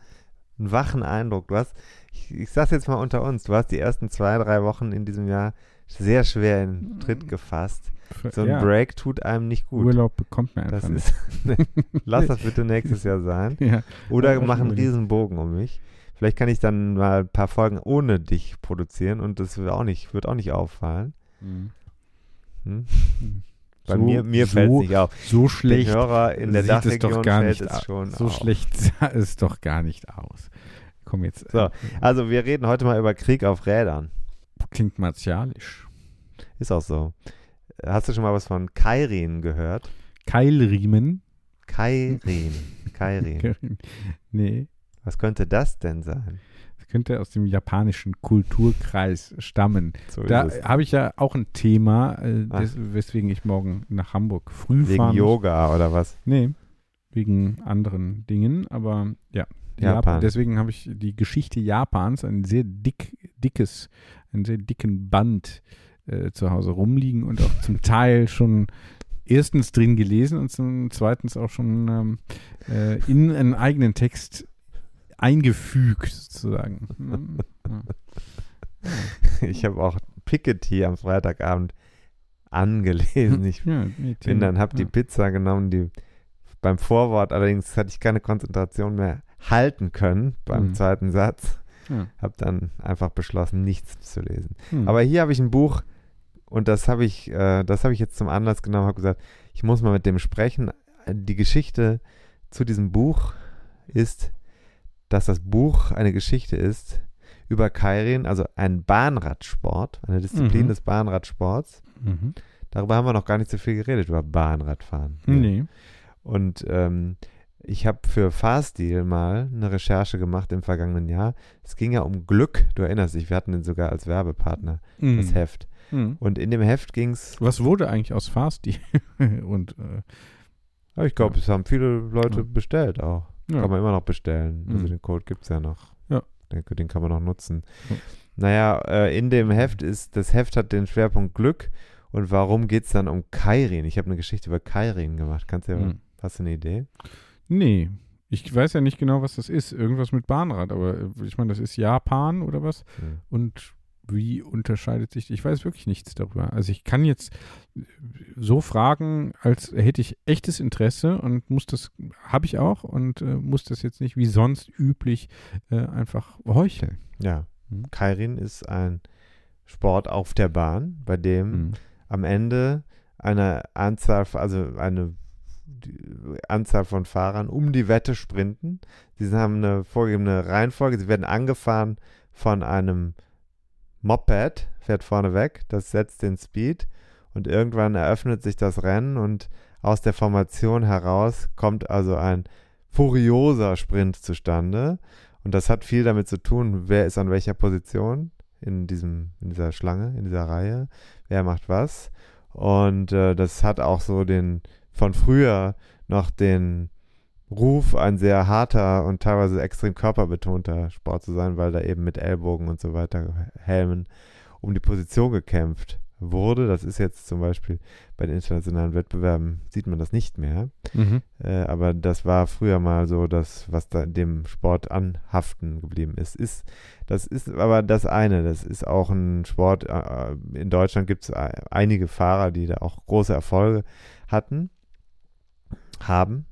einen wachen Eindruck. Du hast, ich, ich sag's jetzt mal unter uns, du hast die ersten zwei, drei Wochen in diesem Jahr sehr schwer in Tritt gefasst. So ein ja, Break tut einem nicht gut. Urlaub bekommt man Das einfach ist, [LAUGHS] lass das bitte [LAUGHS] nächstes Jahr sein. nicht. Ja. Oder mach einen riesen Bogen um mich. Vielleicht kann ich dann mal ein paar Folgen ohne dich produzieren und das wird auch nicht, wird auch nicht auffallen. Mhm. Hm? Bei So- mir, mir so, fällt es nicht auf. So Den schlecht Hörer in der sieht es Dachregion doch gar fällt nicht es schon So auf. schlecht [LAUGHS] sah es doch gar nicht aus. komm jetzt. So. Also wir reden heute mal über Krieg auf Rädern. Klingt martialisch. Ist auch so. Hast du schon mal was von Kairin gehört? Keilriemen. Kairin. Kairin. [LAUGHS] nee. Was könnte das denn sein? Könnte aus dem japanischen Kulturkreis stammen. So Da habe ich ja auch ein Thema, äh, Ach. des, weswegen ich morgen nach Hamburg früh Wegen fahren muss. Yoga oder was? Nee, wegen anderen Dingen, aber ja. Japan. Deswegen habe ich die Geschichte Japans, ein sehr dick, dickes, einen sehr dicken Band äh, zu Hause rumliegen und auch zum Teil schon erstens drin gelesen und zum zweitens auch schon ähm, äh, in einen eigenen Text eingefügt, sozusagen. [LAUGHS] Ich habe auch Piketty am Freitagabend angelesen. Ich Ja, bin dann, habe die. Pizza genommen, die beim Vorwort allerdings hatte ich keine Konzentration mehr halten können beim Mhm. zweiten Satz. Ja. Habe dann einfach beschlossen, nichts zu lesen. Hm. Aber hier habe ich ein Buch und das habe ich, äh, das habe ich jetzt zum Anlass genommen, habe gesagt, ich muss mal mit dem sprechen. Die Geschichte zu diesem Buch ist, dass das Buch eine Geschichte ist über Kairin, also ein Bahnradsport, eine Disziplin Mhm. des Bahnradsports. Mhm. Darüber haben wir noch gar nicht so viel geredet, über Bahnradfahren. Nee. Und ähm, ich habe für Fahrstil mal eine Recherche gemacht im vergangenen Jahr. Es ging ja um Glück, du erinnerst dich, wir hatten den sogar als Werbepartner, das Mhm. Heft. Mhm. Und in dem Heft ging es, Was wurde eigentlich aus Fasti? [LAUGHS] und äh, ich glaube, es haben viele Leute Ja. bestellt auch. Ja. Kann man immer noch bestellen. Also Mhm. den Code gibt es ja noch. Ja. Denke, den kann man noch nutzen. Ja. Naja, äh, in dem Heft ist, das Heft hat den Schwerpunkt Glück. Und warum geht es dann um Kairin? Ich habe eine Geschichte über Kairin gemacht. Kannst du ja, Mhm. hast du eine Idee? Nee. Ich weiß ja nicht genau, was das ist. Irgendwas mit Bahnrad, aber äh, ich meine, das ist Japan oder was? Hm. Und wie unterscheidet sich, ich weiß wirklich nichts darüber. Also ich kann jetzt so fragen, als hätte ich echtes Interesse und muss das, habe ich auch und äh, muss das jetzt nicht wie sonst üblich äh, einfach heucheln. Ja. Mhm. Kairin ist ein Sport auf der Bahn, bei dem Mhm. am Ende eine Anzahl, also eine Anzahl von Fahrern um die Wette sprinten. Sie haben eine vorgegebene Reihenfolge. Sie werden angefahren von einem Moped, fährt vorne weg, das setzt den Speed und irgendwann eröffnet sich das Rennen und aus der Formation heraus kommt also ein furioser Sprint zustande. Und das hat viel damit zu tun, wer ist an welcher Position in, diesem, in dieser Schlange, in dieser Reihe, wer macht was. Und äh, das hat auch so den von früher noch den Ruf, ein sehr harter und teilweise extrem körperbetonter Sport zu sein, weil da eben mit Ellbogen und so weiter, Helmen, um die Position gekämpft wurde. Das ist jetzt zum Beispiel bei den internationalen Wettbewerben, sieht man das nicht mehr. Mhm. Äh, aber das war früher mal so, das, was da dem Sport anhaften geblieben ist. ist. Das ist aber das eine. Das ist auch ein Sport. Äh, in Deutschland gibt es einige Fahrer, die da auch große Erfolge hatten, haben,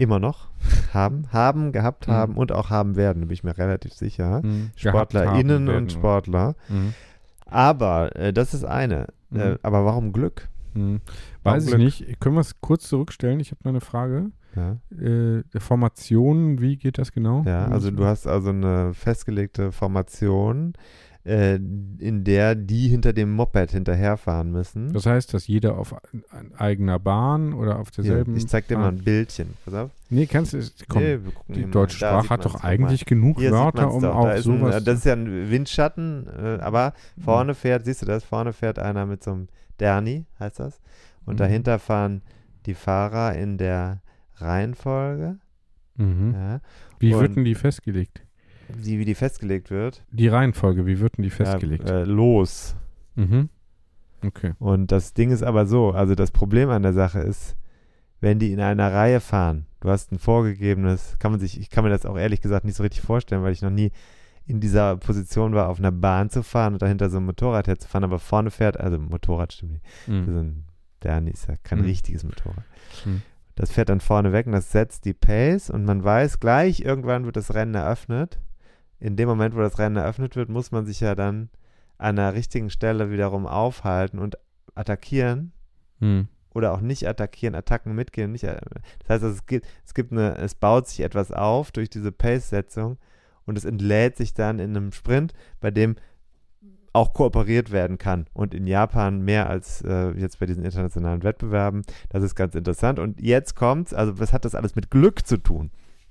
immer noch, haben, haben, gehabt Mhm. haben und auch haben werden, bin ich mir relativ sicher. Mhm. SportlerInnen und Sportler. Mhm. Aber äh, das ist eine. Äh, Mhm. aber warum Glück? Mhm. Warum Weiß ich Glück? nicht. Können wir es kurz zurückstellen? Ich habe noch eine Frage. Ja. Äh, Formation, wie geht das genau? Ja, also du hast also eine festgelegte Formation, äh, in der die hinter dem Moped hinterherfahren müssen. Das heißt, dass jeder auf eigener Bahn oder auf derselben. ich zeig dir mal ein Bildchen. Pass auf. Nee, kannst du. Komm, Nee, die deutsche Sprache hat doch eigentlich mal. genug Hier Wörter, um doch. auch da ist ein, sowas. äh, Das ist ja ein Windschatten, äh, aber vorne fährt, siehst du das? Vorne fährt einer mit so einem Derni, heißt das. Und Mhm. dahinter fahren die Fahrer in der Reihenfolge, mhm. ja, Wie und- wird denn die festgelegt? Die, wie die festgelegt wird. Die Reihenfolge, wie wird denn die festgelegt? Ja, äh, los. mhm. Okay. Und das Ding ist aber so, also das Problem an der Sache ist, wenn die in einer Reihe fahren, du hast ein vorgegebenes, kann man sich, ich kann mir das auch ehrlich gesagt nicht so richtig vorstellen, weil ich noch nie in dieser Position war, auf einer Bahn zu fahren und dahinter so ein Motorrad herzufahren, aber vorne fährt, also Motorrad stimmt nicht, Mhm. so ein, der ist ja kein Mhm. richtiges Motorrad. Mhm. Das fährt dann vorne weg und das setzt die Pace und man weiß, gleich irgendwann wird das Rennen eröffnet. In dem Moment, wo das Rennen eröffnet wird, muss man sich ja dann an der richtigen Stelle wiederum aufhalten und attackieren Mhm. oder auch nicht attackieren, Attacken mitgehen. Nicht, äh, das heißt, es, gibt, es gibt eine, es baut sich etwas auf durch diese Pace-Setzung und es entlädt sich dann in einem Sprint, bei dem auch kooperiert werden kann. Und in Japan mehr als äh, jetzt bei diesen internationalen Wettbewerben. Das ist ganz interessant. Und jetzt kommt's, also was hat das alles mit Glück zu tun?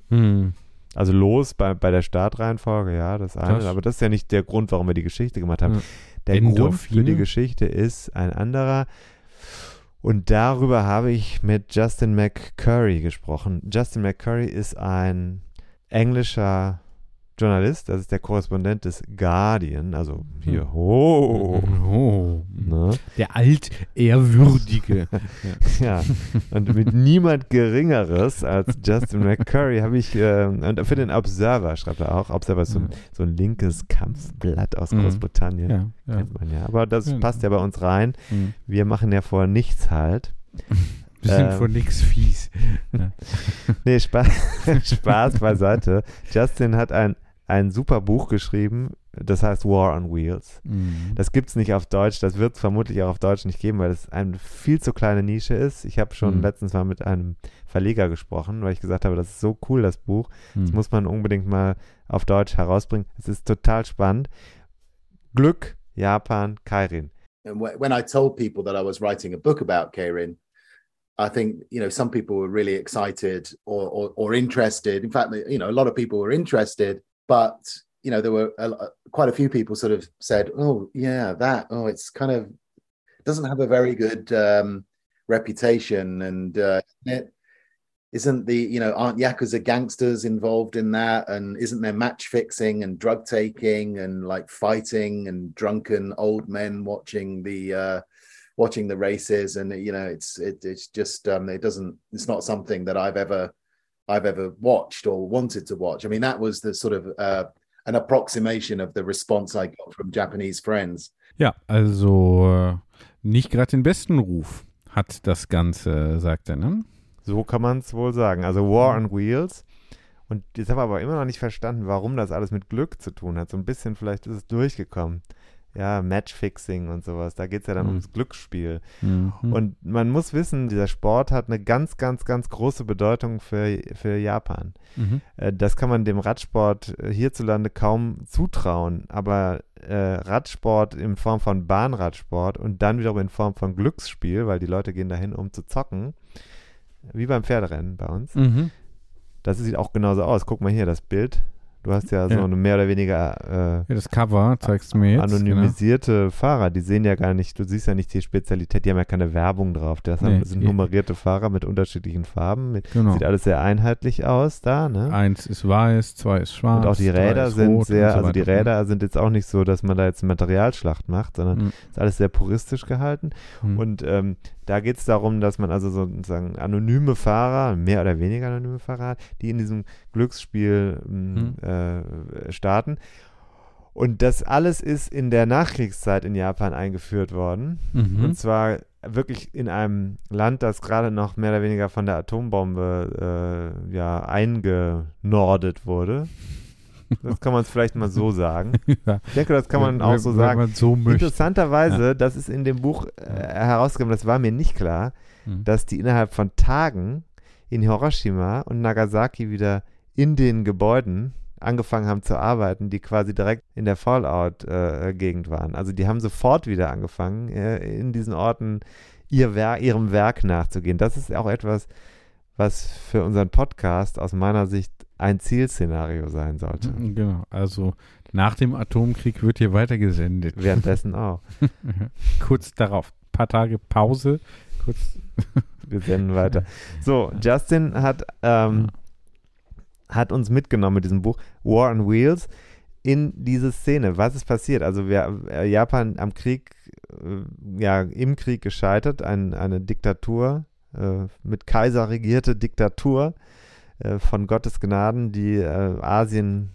Hm. Also los bei, bei der Startreihenfolge, ja, das eine. Das- aber das ist ja nicht der Grund, warum wir die Geschichte gemacht haben. Ja. Der Grund Endorphine? für die Geschichte ist ein anderer. Und darüber habe ich mit Justin McCurry gesprochen. Justin McCurry ist ein englischer Journalist, das ist der Korrespondent des Guardian, also hier, Hm. ho, Oh. ne? Der altehrwürdige. [LAUGHS] Ja, und mit niemand Geringeres als Justin McCurry habe ich, äh, und für den Observer schreibt er auch, Observer ist so ein, so ein linkes Kampfblatt aus. Großbritannien. ja, ja. Kennt man ja. Aber das Ja. passt ja bei uns rein. Hm. Wir machen ja vor nichts halt. [LAUGHS] Wir sind Ähm. von nix fies. [LAUGHS] Nee, Spaß, Spaß beiseite. Justin hat ein, ein super Buch geschrieben, das heißt War on Wheels. Mhm. Das gibt es nicht auf Deutsch, das wird es vermutlich auch auf Deutsch nicht geben, weil es eine viel zu kleine Nische ist. Ich habe schon Mhm. letztens mal mit einem Verleger gesprochen, weil ich gesagt habe, das ist so cool, das Buch. Das Hm. muss man unbedingt mal auf Deutsch herausbringen. Es ist total spannend. Glück, Japan, Kairin. And when I told people that I was writing a book about Keirin, I think you know some people were really excited or, or or interested. In fact, you know a lot of people were interested, but you know there were a, quite a few people sort of said, "Oh yeah, that oh it's kind of doesn't have a very good um, reputation, and uh, it isn't the you know aren't yakuza gangsters involved in that, and isn't there match fixing and drug taking and like fighting and drunken old men watching the uh, watching the races, and you know it's it, it's just um, it doesn't it's not something that I've ever I've ever watched or wanted to watch. I mean that was the sort of uh, an approximation of the response I got from Japanese friends. Ja, also äh, nicht gerade den besten Ruf hat das Ganze, sagt er, ne? So kann man es wohl sagen. Also War on Wheels. Und jetzt haben wir aber immer noch nicht verstanden, warum das alles mit Glück zu tun hat. So ein bisschen vielleicht ist es durchgekommen. Ja, Matchfixing und sowas. Da geht es ja dann Mhm. ums Glücksspiel. Mhm. Und man muss wissen, dieser Sport hat eine ganz, ganz, ganz große Bedeutung für, für Japan. mhm. Äh, Das kann man dem Radsport äh, hierzulande kaum zutrauen. Aber äh, Radsport in Form von Bahnradsport und dann wiederum in Form von Glücksspiel, weil die Leute gehen dahin, um zu zocken, wie beim Pferderennen bei uns. Mhm. Das sieht auch genauso aus. Guck mal hier, das Bild. Du hast ja, so Ja. eine mehr oder weniger Ja, das Cover zeigst du mir äh, jetzt. anonymisierte Fahrer. Die sehen ja gar nicht, du siehst ja nicht die Spezialität, die haben ja keine Werbung drauf. Das Nee, sind nee. nummerierte Fahrer mit unterschiedlichen Farben. Mit, Genau. Sieht alles sehr einheitlich aus da, ne? Eins ist weiß, zwei ist schwarz. Und auch die Räder sind sehr, so also die. Räder sind jetzt auch nicht so, dass man da jetzt eine Materialschlacht macht, sondern Mhm. ist alles sehr puristisch gehalten. Mhm. Und ähm, da geht es darum, dass man also sozusagen anonyme Fahrer, mehr oder weniger anonyme Fahrer die in diesem Glücksspiel Mhm. mh, äh, starten. Und das alles ist in der Nachkriegszeit in Japan eingeführt worden. Mhm. Und zwar wirklich in einem Land, das gerade noch mehr oder weniger von der Atombombe äh, ja, eingenordet wurde. Das kann man es vielleicht mal so sagen. [LAUGHS] Ja. Ich denke, das kann man Wenn- auch so sagen. so. Interessanterweise, das ist in dem Buch äh, herausgekommen, das war mir nicht klar, Mhm. dass die innerhalb von Tagen in Hiroshima und Nagasaki wieder in den Gebäuden angefangen haben zu arbeiten, die quasi direkt in der Fallout-Gegend waren. Also die haben sofort wieder angefangen, äh, in diesen Orten ihr Wer ihrem Werk nachzugehen. Das ist auch etwas, was für unseren Podcast aus meiner Sicht ein Zielszenario sein sollte. Mhm, Genau, also nach dem Atomkrieg wird hier weitergesendet. Währenddessen auch. [LAUGHS] Kurz darauf, paar Tage Pause, kurz. [LAUGHS] Wir senden weiter. So, Justin hat, ähm, hat uns mitgenommen mit diesem Buch War on Wheels in diese Szene. Was ist passiert? Also wir, äh, Japan am Krieg, äh, ja, im Krieg gescheitert, ein, eine Diktatur, äh, mit Kaiser regierte Diktatur von Gottes Gnaden, die äh, Asien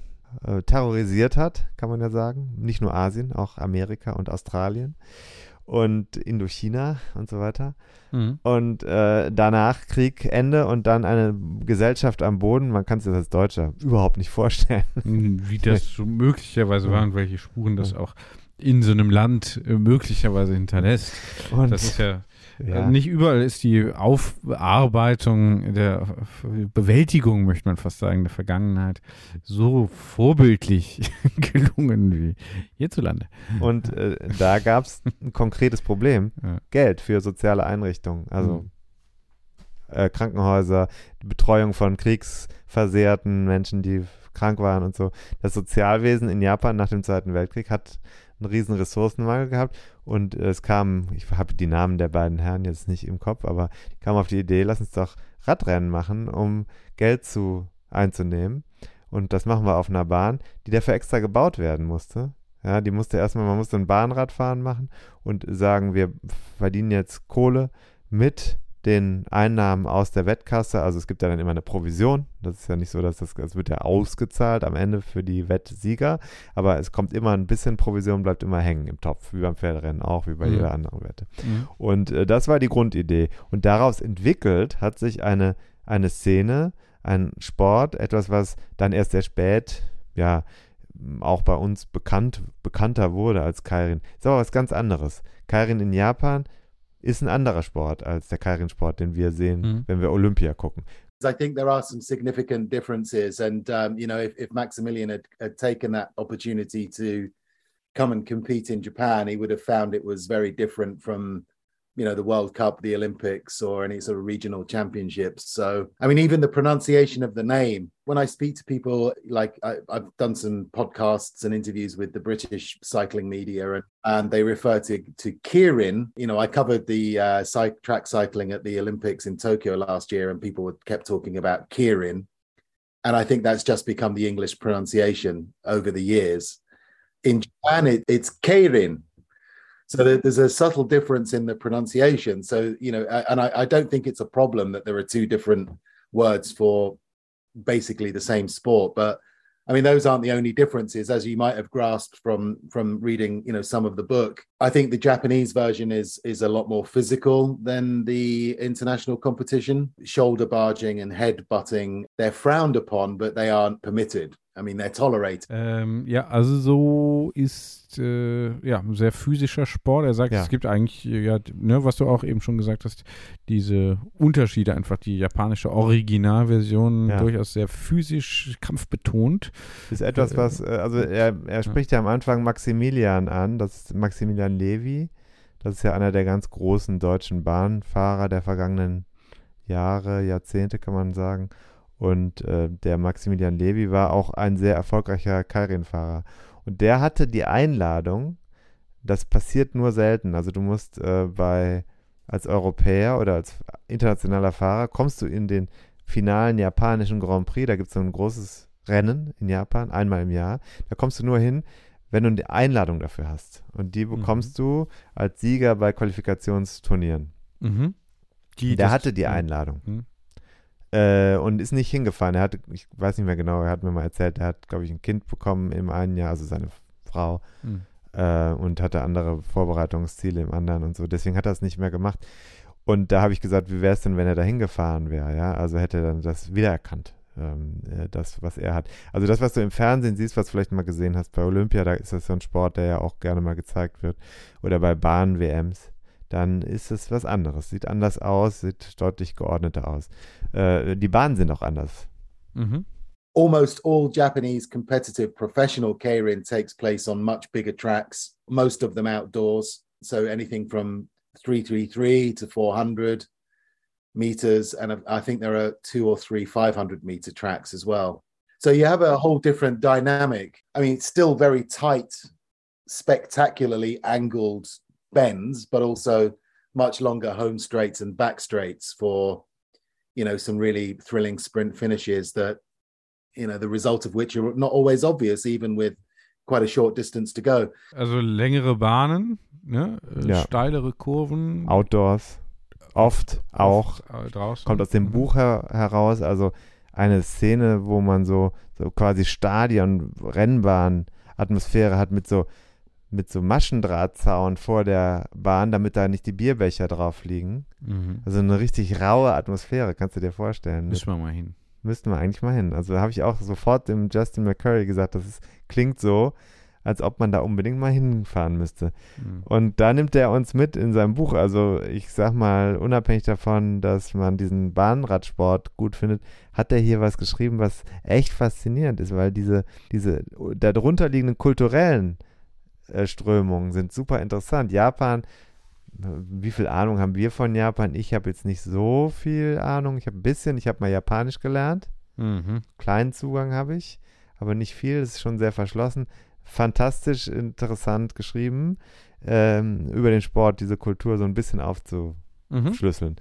äh, terrorisiert hat, kann man ja sagen. Nicht nur Asien, auch Amerika und Australien und Indochina und so weiter. Mhm. Und äh, danach Krieg, Ende und dann eine Gesellschaft am Boden. Man kann sich das als Deutscher überhaupt nicht vorstellen. Wie das [LAUGHS] so möglicherweise war und welche Spuren das auch in so einem Land äh, möglicherweise hinterlässt. Und Das ist ja Ja. Nicht überall ist die Aufarbeitung der Bewältigung, möchte man fast sagen, der Vergangenheit so vorbildlich [LAUGHS] gelungen wie hierzulande. Und äh, da gab es ein konkretes Problem. [LAUGHS] Ja. Geld für soziale Einrichtungen. Also Mhm. äh, Krankenhäuser, Betreuung von kriegsversehrten Menschen, die krank waren und so. Das Sozialwesen in Japan nach dem Zweiten Weltkrieg hat einen riesen Ressourcenmangel gehabt und äh, es kam, ich habe die Namen der beiden Herren jetzt nicht im Kopf, aber die kamen auf die Idee, lass uns doch Radrennen machen, um Geld zu einzunehmen. Und das machen wir auf einer Bahn, die dafür extra gebaut werden musste. Ja, die musste erstmal, man musste ein Bahnradfahren machen und sagen, wir verdienen jetzt Kohle mit den Einnahmen aus der Wettkasse. Also es gibt ja dann immer eine Provision. Das ist ja nicht so, dass das, das wird ja ausgezahlt am Ende für die Wettsieger. Aber es kommt immer ein bisschen Provision, bleibt immer hängen im Topf, wie beim Pferderennen auch, wie bei Mhm. jeder anderen Wette. Mhm. Und äh, das war die Grundidee. Und daraus entwickelt hat sich eine, eine Szene, ein Sport, etwas, was dann erst sehr spät, ja, auch bei uns bekannt, bekannter wurde als Kairin. Ist aber was ganz anderes. Kairin in Japan ist ein anderer Sport als der Kairin-Sport, den wir sehen, Mhm. wenn wir Olympia gucken. I think there are some significant differences. And, um, you know, if, if Maximilian had, had taken that opportunity to come and compete in Japan, he would have found it was very different from, you know, the World Cup, the Olympics, or any sort of regional championships. So, I mean, even the pronunciation of the name, when I speak to people, like I, I've done some podcasts and interviews with the British cycling media, and, and they refer to, to Kieran. You know, I covered the uh, cy- track cycling at the Olympics in Tokyo last year, and people would, kept talking about Kieran. And I think that's just become the English pronunciation over the years. In Japan, it, it's Keirin. So there's a subtle difference in the pronunciation. So, you know, and I, I don't think it's a problem that there are two different words for basically the same sport. But I mean, those aren't the only differences, as you might have grasped from from reading, you know, some of the book. I think the Japanese version is is a lot more physical than the international competition. Shoulder barging and head butting, they're frowned upon, but they aren't permitted. I mean, they're tolerated. Ähm, ja, also so ist äh, ja ein sehr physischer Sport. Er sagt, Ja. es gibt eigentlich, ja, ne, was du auch eben schon gesagt hast, diese Unterschiede einfach. Die japanische Originalversion Ja. durchaus sehr physisch kampfbetont. ist etwas, Äh, was, äh, also er, er spricht ja am Anfang Maximilian an, das ist Maximilian Levy, das ist ja einer der ganz großen deutschen Bahnfahrer der vergangenen Jahre, Jahrzehnte kann man sagen. Und äh, der Maximilian Levy war auch ein sehr erfolgreicher Kairin-Fahrer. Und der hatte die Einladung, das passiert nur selten. Also du musst äh, bei als Europäer oder als internationaler Fahrer kommst du in den finalen japanischen Grand Prix. Da gibt es so ein großes Rennen in Japan, einmal im Jahr. Da kommst du nur hin, wenn du eine Einladung dafür hast. Und die bekommst du als Sieger bei Qualifikationsturnieren. Mhm. Die, Der hatte die ja. Einladung. Mhm. Äh, und ist nicht hingefahren. Er hatte, ich weiß nicht mehr genau, er hat mir mal erzählt, er hat, glaube ich, ein Kind bekommen im einen Jahr, also seine Frau, Mhm. äh, und hatte andere Vorbereitungsziele im anderen und so. Deswegen hat er es nicht mehr gemacht. Und da habe ich gesagt, wie wäre es denn, wenn er da hingefahren wäre, ja? Also hätte er dann das wiedererkannt, ähm, äh, das, was er hat. Also das, was du im Fernsehen siehst, was du vielleicht mal gesehen hast bei Olympia, da ist das so ein Sport, der ja auch gerne mal gezeigt wird, oder bei Bahn-WMs, dann ist es was anderes. Sieht anders aus, sieht deutlich geordneter aus. Äh, die Bahnen sind auch anders. Mhm. almost all Japanese competitive professional keirin takes place on much bigger tracks, most of them outdoors. So anything from 333 to 400 meters. And I I think there are two or three 500 meter tracks as well. So you have a whole different dynamic. I mean, it's still very tight, spectacularly angled bends, but also much longer home straights and back straights for, you know, some really thrilling sprint finishes that you know the result of which are not always obvious even with quite a short distance to go Also längere Bahnen, ne? äh, Ja. steilere Kurven. Outdoors, oft auch. Oft, äh, draußen. kommt aus dem Mhm. Buch her heraus, also eine Szene, wo man so, so quasi Stadion, Rennbahn, Atmosphäre hat mit so, mit so Maschendrahtzaun vor der Bahn, damit da nicht die Bierbecher drauf liegen. Mhm. Also eine richtig raue Atmosphäre, kannst du dir vorstellen. Müssen wir mal hin. Müssten wir eigentlich mal hin. Also da habe ich auch sofort dem Justin McCurry gesagt, das ist, klingt so, als ob man da unbedingt mal hinfahren müsste. Mhm. Und da nimmt er uns mit in seinem Buch. Also ich sag mal, unabhängig davon, dass man diesen Bahnradsport gut findet, hat er hier was geschrieben, was echt faszinierend ist, weil diese, diese darunter liegenden kulturellen Strömungen sind super interessant. Japan, wie viel Ahnung haben wir von Japan? Ich habe jetzt nicht so viel Ahnung. Ich habe ein bisschen, ich habe mal Japanisch gelernt. Mhm. Kleinen Zugang habe ich, aber nicht viel. Es ist schon sehr verschlossen. Fantastisch interessant geschrieben, ähm, über den Sport, diese Kultur so ein bisschen aufzuschlüsseln.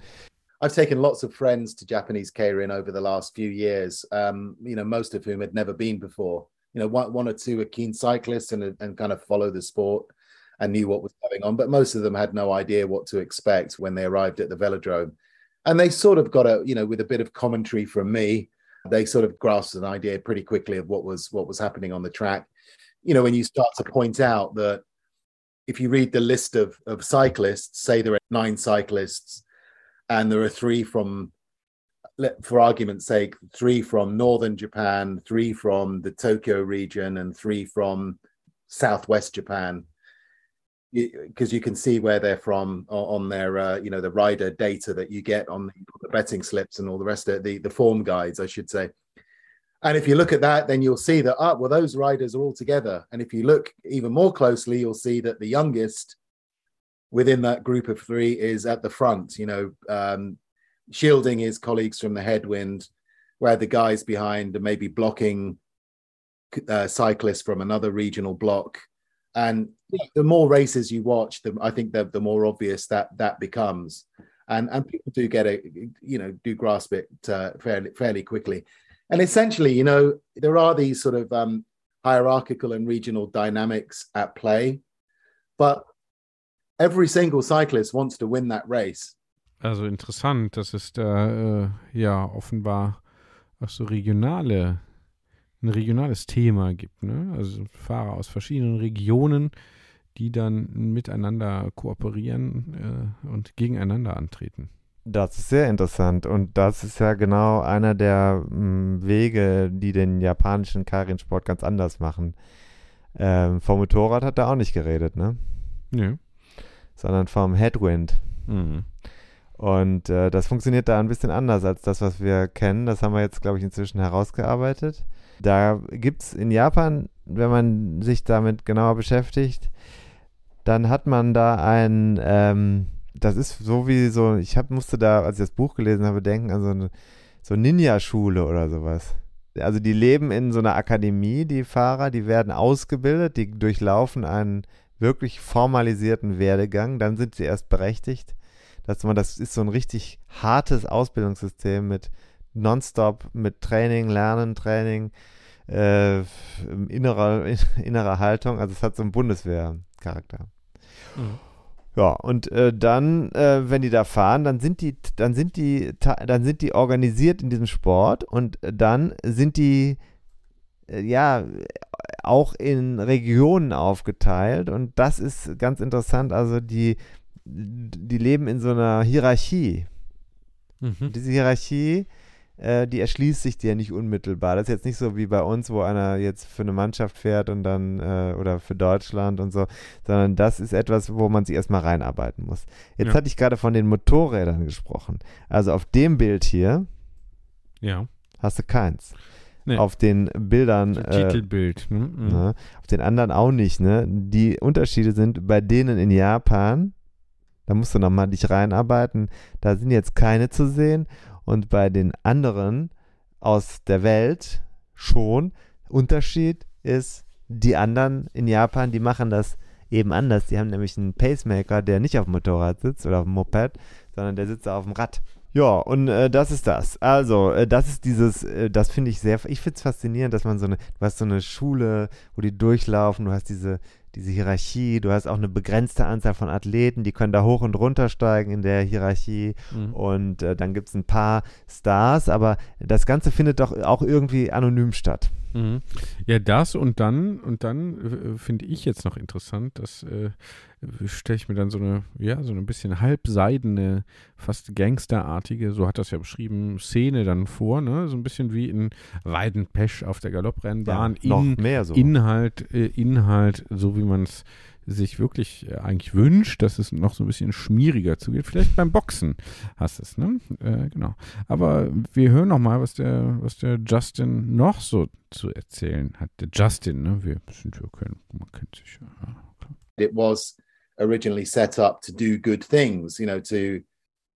I've taken lots of friends to Japanese Keirin over the last few years, um, you know, most of whom had never been before. You know, one, one or two are keen cyclists and, and kind of follow the sport and knew what was going on, but most of them had no idea what to expect when they arrived at the velodrome. And they sort of got a, you know, with a bit of commentary from me, they sort of grasped an idea pretty quickly of what was what was happening on the track. You know, when you start to point out that if you read the list of, of cyclists, say there are nine cyclists, and there are three from, for argument's sake, three from northern Japan, three from the Tokyo region, and three from southwest Japan. Because you can see where they're from on their uh, you know the rider data that you get on the betting slips and all the rest of the the form guides i should say. And if you look at that then you'll see that ah well those riders are all together. And if you look even more closely you'll see that the youngest within that group of three is at the front you know um, shielding his colleagues from the headwind where the guys behind are maybe blocking uh, cyclists from another regional block. And the more races you watch the i think the, the more obvious that that becomes. And and people do get a, you know do grasp it uh, fairly fairly quickly. And essentially you know there are these sort of um, hierarchical and regional dynamics at play but every single cyclist wants to win that race Also interessant, dass es da äh, ja offenbar auch so regionale ein regionales Thema gibt. Ne? Also Fahrer aus verschiedenen Regionen, die dann miteinander kooperieren äh, und gegeneinander antreten. Das ist sehr interessant und das ist ja genau einer der mh, mm, Wege, die den japanischen Karin-Sport ganz anders machen. Ähm, vom Motorrad hat er auch nicht geredet, ne? Nö. Sondern vom Headwind. Mhm. Und äh, das funktioniert da ein bisschen anders als das, was wir kennen. Das haben wir jetzt, glaube ich, inzwischen herausgearbeitet. Da gibt es in Japan, wenn man sich damit genauer beschäftigt, dann hat man da ein, ähm, das ist so wie so, ich hab, musste da, als ich das Buch gelesen habe, denken an so eine so Ninja-Schule oder sowas. Also die leben in so einer Akademie, die Fahrer, die werden ausgebildet, die durchlaufen einen wirklich formalisierten Werdegang, dann sind sie erst berechtigt. Dass man, das ist so ein richtig hartes Ausbildungssystem mit nonstop mit Training, Lernen, Training, äh, innerer, [LAUGHS] innerer Haltung. Also es hat so einen Bundeswehrcharakter. Mhm. Ja, und äh, dann, äh, wenn die da fahren, dann sind die, dann sind die, dann sind die organisiert in diesem Sport und dann sind die äh, ja auch in Regionen aufgeteilt und das ist ganz interessant. Also die, die leben in so einer Hierarchie. Mhm. Diese Hierarchie äh, die erschließt sich dir nicht unmittelbar. Das ist jetzt nicht so wie bei uns, wo einer jetzt für eine Mannschaft fährt und dann, äh, oder für Deutschland und so, sondern das ist etwas, wo man sich erstmal reinarbeiten muss. Jetzt ja. hatte ich gerade von den Motorrädern gesprochen. Also auf dem Bild hier ja. hast du keins. Nee. Auf den Bildern. Äh, Titelbild. Ne? Mhm. Ne? Auf den anderen auch nicht. Ne? Die Unterschiede sind bei denen in Japan, da musst du nochmal dich reinarbeiten, da sind jetzt keine zu sehen. Und bei den anderen aus der Welt schon. Unterschied ist, die anderen in Japan, die machen das eben anders. Die haben nämlich einen Pacemaker, der nicht auf dem Motorrad sitzt oder auf dem Moped, sondern der sitzt auf dem Rad. Ja, und äh, das ist das. Also, äh, das ist dieses, äh, das finde ich sehr, ich finde es faszinierend, dass man so eine, du hast so eine Schule, wo die durchlaufen, du hast diese, diese Hierarchie. Du hast auch eine begrenzte Anzahl von Athleten, die können da hoch und runter steigen in der Hierarchie. Mhm. Und äh, dann gibt es ein paar Stars, aber das Ganze findet doch auch irgendwie anonym statt. Mhm. Ja, das und dann, und dann äh, finde ich jetzt noch interessant, das äh, stelle ich mir dann so eine, ja, so ein bisschen halbseidene, fast gangsterartige, so hat das ja beschrieben, Szene dann vor, ne? So ein bisschen wie in Weidenpesch auf der Galopprennbahn. Ja, noch in, mehr so. Inhalt, äh, Inhalt, so wie man es sich wirklich äh, eigentlich wünscht, dass es noch so ein bisschen schmieriger zugeht. Vielleicht beim Boxen hast es, ne? Äh, genau. Aber wir hören noch mal, was der, was der Justin noch so zu erzählen hat. Der Justin, ne? Wir sind ja kein, man kennt sich ja. it was originally set up to do good things you know to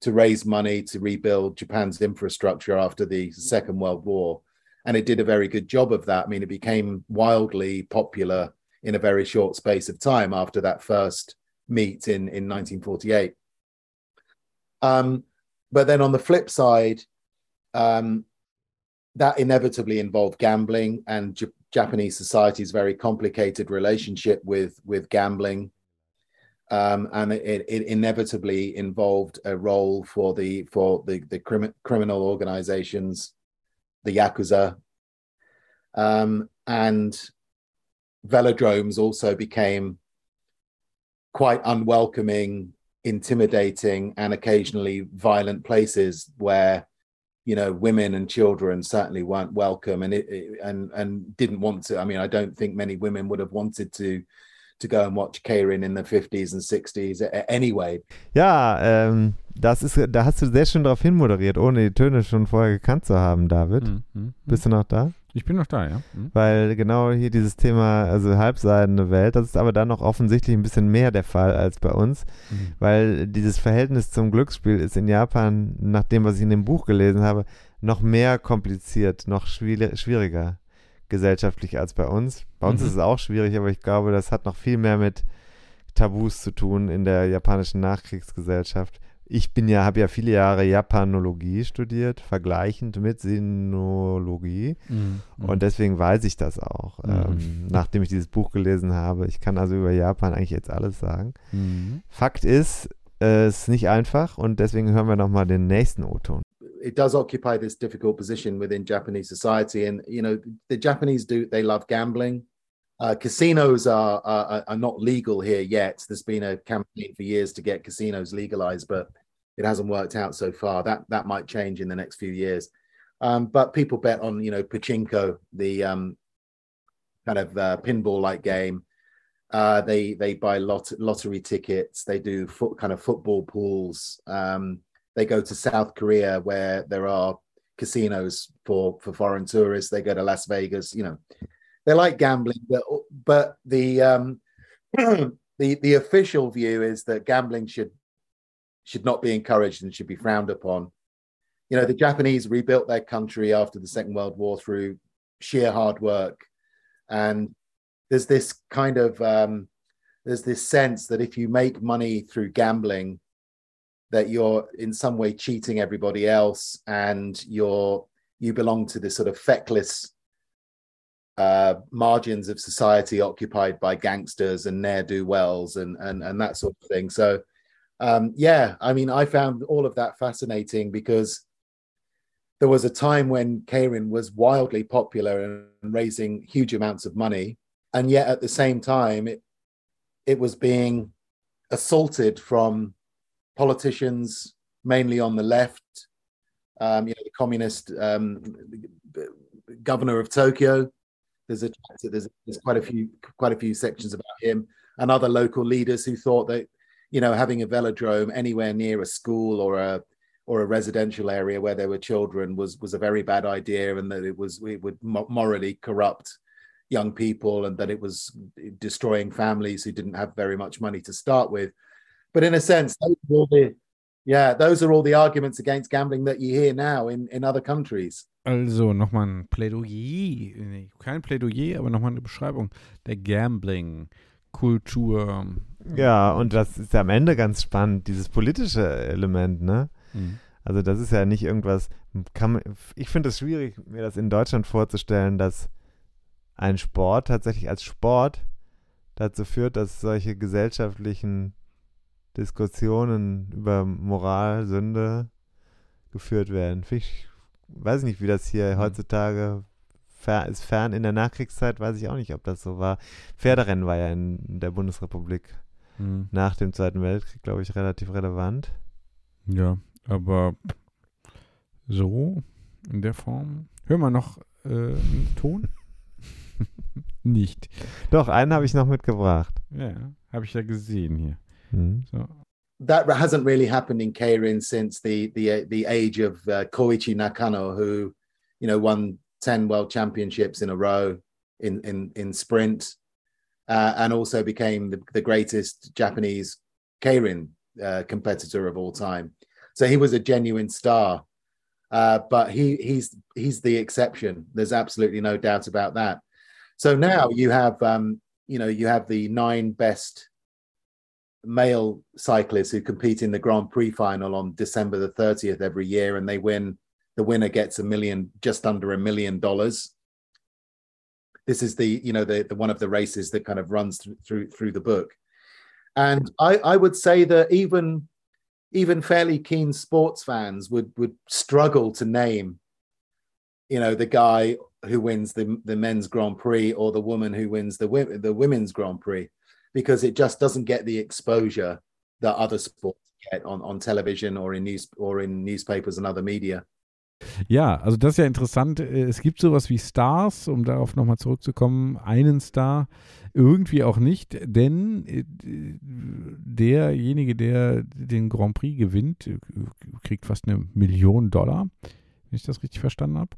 to raise money to rebuild japan's infrastructure after the second world war. And it did a very good job of that. I mean it became wildly popular in a very short space of time after that first meet in in 1948 um, but then on the flip side um, that inevitably involved gambling and J- Japanese society's very complicated relationship with with gambling, um, and it, it, inevitably involved a role for the for the the crim- criminal organizations, the yakuza, um, and velodromes also became quite unwelcoming, intimidating, and occasionally violent places where you know women and children certainly weren't welcome. And it, it, and and didn't want to i mean i don't think many women would have wanted to to go and watch Keirin in the 50s and 60s anyway Ja, ähm, das ist, da hast du sehr schön darauf hinmoderiert, ohne die Töne schon vorher gekannt zu haben, David. Mhm, mhm. Bist du noch da? Ich bin noch da, ja. Mhm. Weil genau hier dieses Thema, also halbseidene Welt, das ist aber dann noch offensichtlich ein bisschen mehr der Fall als bei uns, Mhm. weil dieses Verhältnis zum Glücksspiel ist in Japan, nach dem, was ich in dem Buch gelesen habe, noch mehr kompliziert, noch schwier schwieriger gesellschaftlich als bei uns. Bei uns Mhm. ist es auch schwierig, aber ich glaube, das hat noch viel mehr mit Tabus zu tun in der japanischen Nachkriegsgesellschaft. Ich bin ja, habe ja viele Jahre Japanologie studiert, vergleichend mit Sinologie. Mhm. Und deswegen weiß ich das auch, Mhm. ähm, nachdem ich dieses Buch gelesen habe. Ich kann also über Japan eigentlich jetzt alles sagen. Mhm. Fakt ist, äh, es ist nicht einfach und deswegen hören wir nochmal den nächsten O-Ton. It does occupy this difficult position within Japanese society. And you know, the Japanese do they love gambling. Uh, casinos are, are are not legal here yet. There's been a campaign for years to get casinos legalized, but it hasn't worked out so far. That that might change in the next few years. Um, but people bet on you know pachinko, the um, kind of uh, pinball-like game. Uh, they they buy lot lottery tickets. They do foot kind of football pools. Um, they go to South Korea where there are casinos for for foreign tourists. They go to Las Vegas. You know, they like gambling, but but the um, [CLEARS THROAT] the the official view is that gambling should should not be encouraged and should be frowned upon. You know, the Japanese rebuilt their country after the Second World War through sheer hard work, and there's this kind of um, there's this sense that if you make money through gambling that you're in some way cheating everybody else and you're you belong to this sort of feckless uh, margins of society occupied by gangsters and ne'er-do-wells and and and that sort of thing. So um yeah i mean i found all of that fascinating because there was a time when Keirin was wildly popular and raising huge amounts of money. And yet at the same time it it was being assaulted from politicians, mainly on the left. Um, you know, the communist um, governor of Tokyo. There's a there's, there's quite a few quite a few sections about him and other local leaders who thought that you know having a velodrome anywhere near a school or a or a residential area where there were children was was a very bad idea and that it was it would morally corrupt young people and that it was destroying families who didn't have very much money to start with but in a sense those are all the, yeah those are all the arguments against gambling that you hear now in in other countries Also nochmal ein Plädoyer, nee, kein Plädoyer, aber nochmal eine Beschreibung der Gambling-Kultur. Ja, und das ist ja am Ende ganz spannend, dieses politische Element, ne? Mhm. Also das ist ja nicht irgendwas, kann man, ich finde es schwierig, mir das in Deutschland vorzustellen, dass ein Sport tatsächlich als Sport dazu führt, dass solche gesellschaftlichen Diskussionen über Moral, Sünde geführt werden. Ich weiß nicht, wie das hier Mhm. heutzutage fer ist. Fern in der Nachkriegszeit weiß ich auch nicht, ob das so war. Pferderennen war ja in der Bundesrepublik Hm. nach dem Zweiten Weltkrieg, glaube ich, relativ relevant. Ja, aber so in der Form. Hör mal noch äh, einen Ton? [LAUGHS] Nicht. Doch, einen habe ich noch mitgebracht. Ja, habe ich ja gesehen hier. Hm. So. that hasn't really happened in Keirin since the the the age of uh, Koichi Nakano, who you know won ten world championships in a row in in in sprint, uh, and also became the, the greatest Japanese Keirin uh, competitor of all time. So he was a genuine star, uh, but he he's he's the exception. There's absolutely no doubt about that. So now you have um, you know you have the nine best male cyclists who compete in the Grand Prix final on December the 30th every year, and they win. The winner gets a million, just under a million dollars. This is the, you know, the, the one of the races that kind of runs through through, through the book, and I, I would say that even even fairly keen sports fans would would struggle to name, you know, the guy who wins the the men's Grand Prix or the woman who wins the the women's Grand Prix because it just doesn't get the exposure that other sports get on, on television or in news or in newspapers and other media. Ja, also das ist ja interessant. Äh, Es gibt sowas wie Stars, um darauf nochmal zurückzukommen. Einen Star, irgendwie auch nicht, denn äh, derjenige, der den Grand Prix gewinnt, äh, kriegt fast eine Million Dollar, wenn ich das richtig verstanden habe.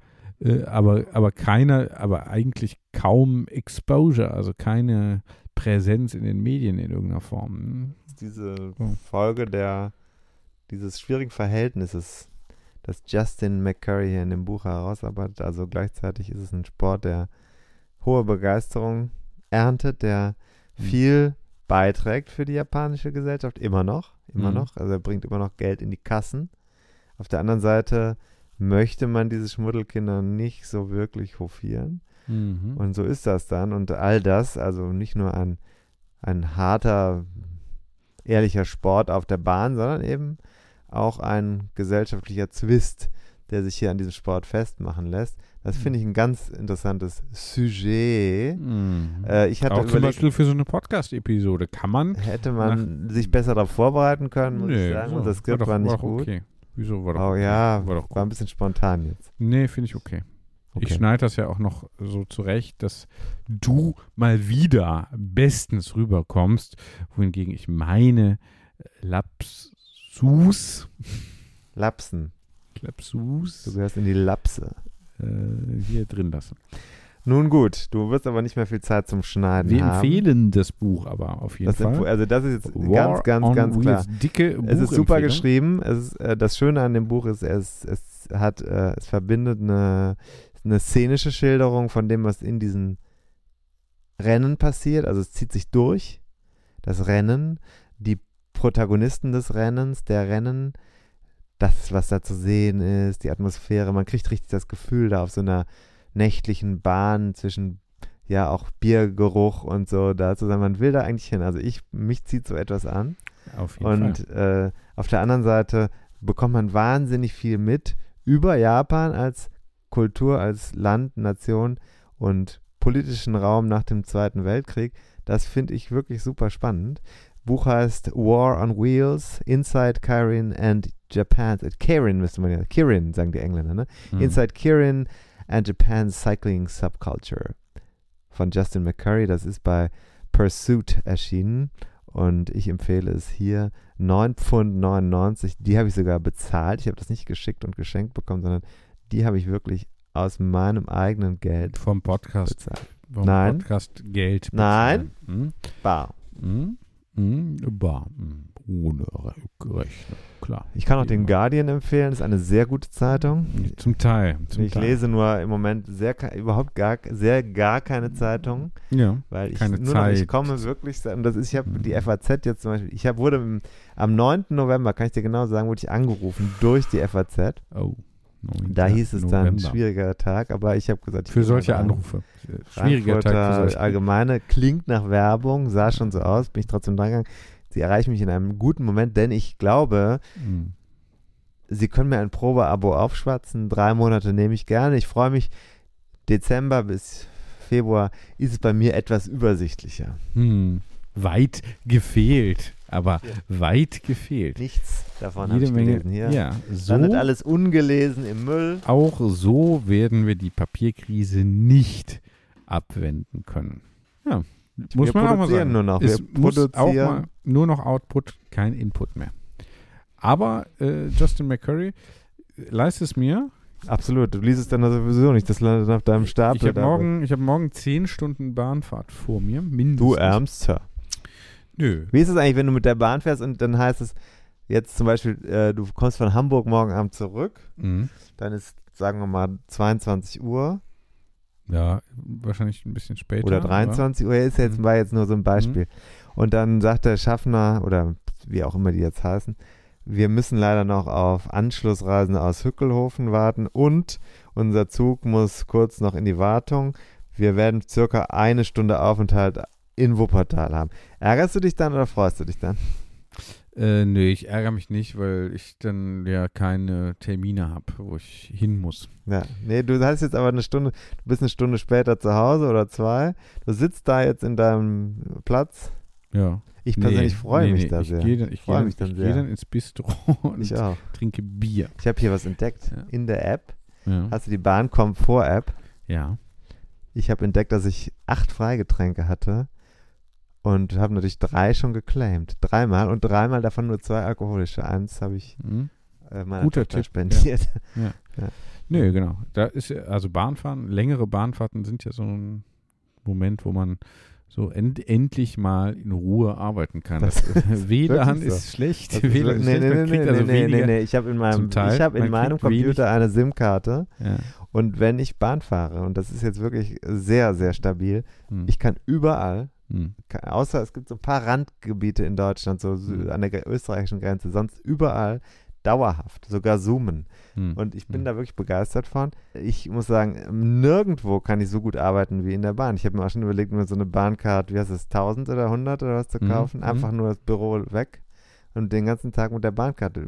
Aber, aber keine, aber eigentlich kaum Exposure, also keine Präsenz in den Medien in irgendeiner Form. Diese Oh. Folge der dieses schwierigen Verhältnisses, das Justin McCurry hier in dem Buch herausarbeitet. Also gleichzeitig ist es ein Sport, der hohe Begeisterung erntet, der Mhm. viel beiträgt für die japanische Gesellschaft, immer noch, immer Mhm. noch. Also er bringt immer noch Geld in die Kassen. Auf der anderen Seite möchte man diese Schmuddelkinder nicht so wirklich hofieren. Mhm. Und so ist das dann. Und all das, also nicht nur ein, ein harter, ehrlicher Sport auf der Bahn, sondern eben auch ein gesellschaftlicher Zwist, der sich hier an diesem Sport festmachen lässt. Das finde ich ein ganz interessantes Sujet. Mhm. Äh, ich hatte auch zum Beispiel für so eine Podcast-Episode kann man hätte man sich besser darauf vorbereiten können, muss ich sagen. so, Und das Skript doch- war nicht doch gut. Okay. Wieso war doch Oh ja, war doch war ein bisschen spontan jetzt. Nee, finde ich okay. Ich Okay. schneide das ja auch noch so zurecht, dass du mal wieder bestens rüberkommst, wohingegen ich meine äh, Lapsus, Lapsen. Du Lapsus gehörst in die Lapse. äh, hier drin lasse. Nun gut, du wirst aber nicht mehr viel Zeit zum Schneiden Wir haben. empfehlen das Buch aber auf jeden Das Fall. also das ist jetzt War ganz, ganz, ganz klar. Dicke Es ist super geschrieben. Es ist, äh, das Schöne an dem Buch ist, es, es hat, äh, es verbindet eine, eine szenische Schilderung von dem, was in diesen Rennen passiert. Also es zieht sich durch. Das Rennen, die Protagonisten des Rennens, der Rennen, das, was da zu sehen ist, die Atmosphäre. Man kriegt richtig das Gefühl da auf so einer nächtlichen Bahn zwischen ja auch Biergeruch und so da zu sein. Man will da eigentlich hin. Also ich, mich zieht so etwas an. Auf jeden Fall. Und äh, auf der anderen Seite bekommt man wahnsinnig viel mit über Japan als Kultur, als Land, Nation und politischen Raum nach dem Zweiten Weltkrieg. Das finde ich wirklich super spannend. Buch heißt War on Wheels, Inside Kirin and Japan. Äh, Kirin müsste man ja, Kirin sagen die Engländer, ne? Mhm. Inside Kirin and Japan's Cycling Subculture von Justin McCurry. Das ist bei Pursuit erschienen und ich empfehle es hier. 9,99 Pfund. Die habe ich sogar bezahlt. Ich habe das nicht geschickt und geschenkt bekommen, sondern die habe ich wirklich aus meinem eigenen Geld vom Podcast, bezahlt. vom Nein. Podcast Geld Nein. bezahlen. Bar. Hm? Hm? Hm? Bar. Hm. Ohne Rechnung, klar. Ich kann auch den. Guardian empfehlen. Das ist eine sehr gute Zeitung. Zum Teil. Zum Ich Teil. lese nur im Moment sehr, überhaupt gar, sehr gar keine Zeitung. Ja. Weil ich Keine nur noch, ich Zeit. komme wirklich, und das ist, ich habe Mhm. die FAZ jetzt zum Beispiel, ich hab, wurde im, am 9. November, kann ich dir genau sagen, wurde ich angerufen durch die FAZ. Oh. 9. Da hieß es dann November. schwieriger Tag, aber ich habe gesagt, ich Für solche. Anrufe. Schwieriger Tag für solche. Allgemeine klingt nach Werbung, sah schon so aus, bin ich trotzdem dran gegangen. Sie erreichen mich in einem guten Moment, denn ich glaube, Mhm. Sie können mir ein Probeabo aufschwatzen. Drei Monate nehme ich gerne. Ich freue mich. Dezember bis Februar ist es bei mir etwas übersichtlicher. Hm. Weit gefehlt, aber weit gefehlt. Nichts davon habe Jede ich Menge. gelesen hier. Ja, so, Landet alles ungelesen im Müll. auch so werden wir die Papierkrise nicht abwenden können. Ja, muss wir man auch mal sagen. nur noch. Es wir muss auch produzieren. mal nur noch Output, kein Input mehr. Aber äh, Justin McCurry, leist es mir. Absolut. Du liest es dann sowieso nicht. Das landet auf deinem Stapel. Ich habe morgen, ich hab morgen zehn Stunden Bahnfahrt vor mir, mindestens. Du Ärmster. Nö. Wie ist es eigentlich, wenn du mit der Bahn fährst und dann heißt es jetzt zum Beispiel, äh, du kommst von Hamburg morgen Abend zurück, Mhm. dann ist, sagen wir mal, 22 Uhr Ja, wahrscheinlich ein bisschen später. oder aber- 23 Uhr, ist jetzt, Mhm. war jetzt nur so ein Beispiel. Und dann sagt der Schaffner oder wie auch immer die jetzt heißen, wir müssen leider noch auf Anschlussreisen aus Hückelhofen warten und unser Zug muss kurz noch in die Wartung. Wir werden circa eine Stunde Aufenthalt in Wuppertal haben. Ärgerst du dich dann oder freust du dich dann? Äh, nö, ich ärgere mich nicht, weil ich dann ja keine Termine habe, wo ich hin muss. Ja, nee, du hast jetzt aber eine Stunde, du bist eine Stunde später zu Hause oder zwei. Du sitzt da jetzt in deinem Platz. Ja. Ich persönlich freue nee, mich nee, da ich sehr. Dann, ich Freue mich dann, dann ich gehe sehr. dann ins Bistro und Ich auch. trinke Bier. Ich habe hier was entdeckt Ja. in der App. Ja. Hast du die Bahn-Komfort-App? ja. Ich habe entdeckt, dass ich acht Freigetränke hatte und habe natürlich drei schon geclaimed. Dreimal und dreimal davon nur zwei alkoholische. Eins habe ich Hm? äh, meiner Guter Tochter Tipp, spendiert. [LAUGHS] Nö, genau. Da ist ja- also Bahnfahren, längere Bahnfahrten sind ja so ein Moment, wo man so end, endlich mal in Ruhe arbeiten kann. Das Das, ist [LAUGHS] WLAN wirklich so. ist schlecht. Das ist WLAN ist nee, schlecht. nee, nee, nee, also nee, nee, nee. Ich habe in meinem, Teil. ich habe in meinem kriegt wenig. Computer eine SIM-Karte Ja. und wenn ich Bahn fahre, und das ist jetzt wirklich sehr, sehr stabil, Hm. ich kann überall, Hm. außer es gibt so ein paar Randgebiete in Deutschland, so Mhm. an der österreichischen Grenze, sonst überall dauerhaft, sogar zoomen. Hm. Und ich bin Mhm. da wirklich begeistert von. Ich muss sagen, nirgendwo kann ich so gut arbeiten wie in der Bahn. Ich habe mir auch schon überlegt, mir so eine Bahncard, wie heißt das, 1000 oder 100 oder was zu Mhm. kaufen. Mhm. Einfach nur das Büro weg und den ganzen Tag mit der Bahncard, äh,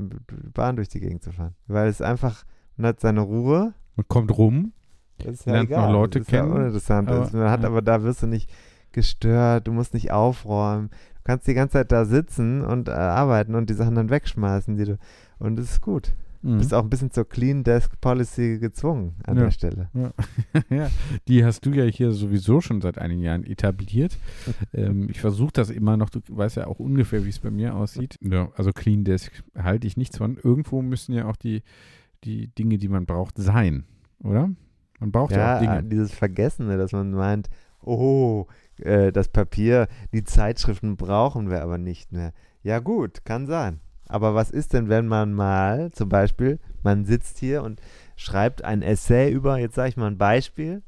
Bahn durch die Gegend zu fahren. Weil es einfach, man hat seine Ruhe. Man kommt rum. Das ist ja Lernt noch egal. Leute das ist ja kennen, uninteressant. aber- man hat ja. aber da wirst du nicht gestört, du musst nicht aufräumen. Du kannst die ganze Zeit da sitzen und äh, arbeiten und die Sachen dann wegschmeißen, die du. Und es ist gut. Mhm. Bist auch ein bisschen zur Clean Desk Policy gezwungen an Ja. der Stelle. [LAUGHS] ja, die hast du ja hier sowieso schon seit einigen Jahren etabliert. [LAUGHS] ähm, ich versuche das immer noch, du weißt ja auch ungefähr, wie es bei mir aussieht. Ja, also Clean Desk halte ich nichts von. Irgendwo müssen ja auch die, die Dinge, die man braucht, sein, oder? Man braucht ja, Ja, auch Dinge. dieses Vergessene, dass man meint, oh, äh, das Papier, die Zeitschriften brauchen wir aber nicht mehr. Ja gut, kann sein. Aber was ist denn, wenn man mal, zum Beispiel, man sitzt hier und schreibt ein Essay über, jetzt sage ich mal ein Beispiel,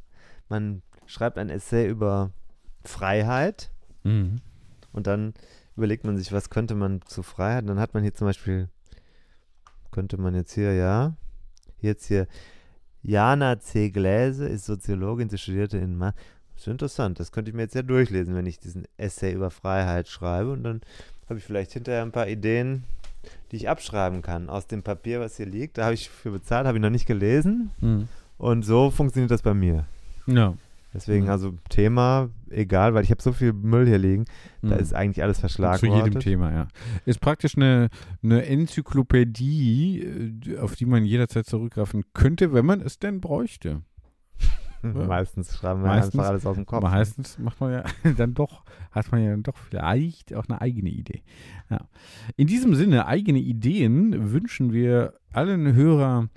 man schreibt ein Essay über Freiheit Mhm. und dann überlegt man sich, was könnte man zu Freiheit, und dann hat man hier zum Beispiel, könnte man jetzt hier, ja, jetzt hier, Jana C. Gläse ist Soziologin, sie studierte in Ma ist interessant, das könnte ich mir jetzt ja durchlesen, wenn ich diesen Essay über Freiheit schreibe und dann habe ich vielleicht hinterher ein paar Ideen, die ich abschreiben kann aus dem Papier, was hier liegt. Da habe ich für bezahlt, habe ich noch nicht gelesen Mhm. und so funktioniert das bei mir. Ja. Deswegen Mhm. also Thema egal, weil ich habe so viel Müll hier liegen, da Mhm. ist eigentlich alles Zu verschlagwortet. jedem Thema, ja. Ist praktisch eine, eine Enzyklopädie, äh, auf die man jederzeit zurückgreifen könnte, wenn man es denn bräuchte. Meistens schreiben wir Meistens- einfach alles aus dem Kopf. Meistens macht man ja [LAUGHS] dann doch, hat man ja dann doch vielleicht auch eine eigene Idee. Ja. In diesem Sinne, eigene Ideen wünschen wir allen Hörer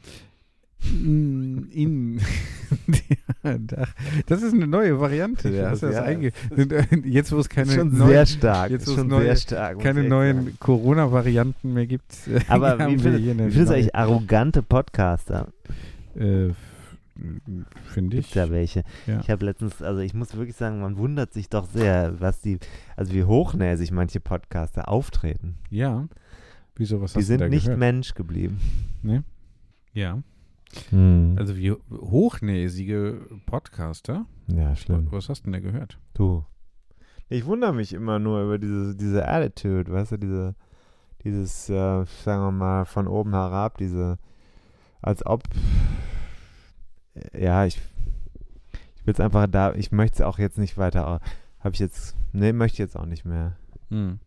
in [LAUGHS] das ist eine neue Variante. Da hast du das Ja, einge jetzt, wo es keine, schon neuen, sehr stark. jetzt, ist schon neue- sehr stark. keine neuen. Corona-Varianten mehr gibt. [LAUGHS] Aber wie eine wie du neue- eigentlich arrogante Podcaster? Äh, Finde ich. ja welche. Ja. Ich habe letztens, also ich muss wirklich sagen, man wundert sich doch sehr, was die, also wie hochnäsig manche Podcaster auftreten. Ja. Wieso, was Die hast du sind da nicht gehört? Mensch geblieben. Ja. Hm. Also wie hochnäsige Podcaster. ja, schlimm. Was hast du denn da gehört? Du. Ich wundere mich immer nur über diese, diese Attitude, weißt du, diese, dieses, äh, sagen wir mal, von oben herab, diese, als ob, ja, ich, ich will es einfach da, ich möchte es auch jetzt nicht weiter, habe ich jetzt, nee, möchte ich jetzt auch nicht mehr. Hm.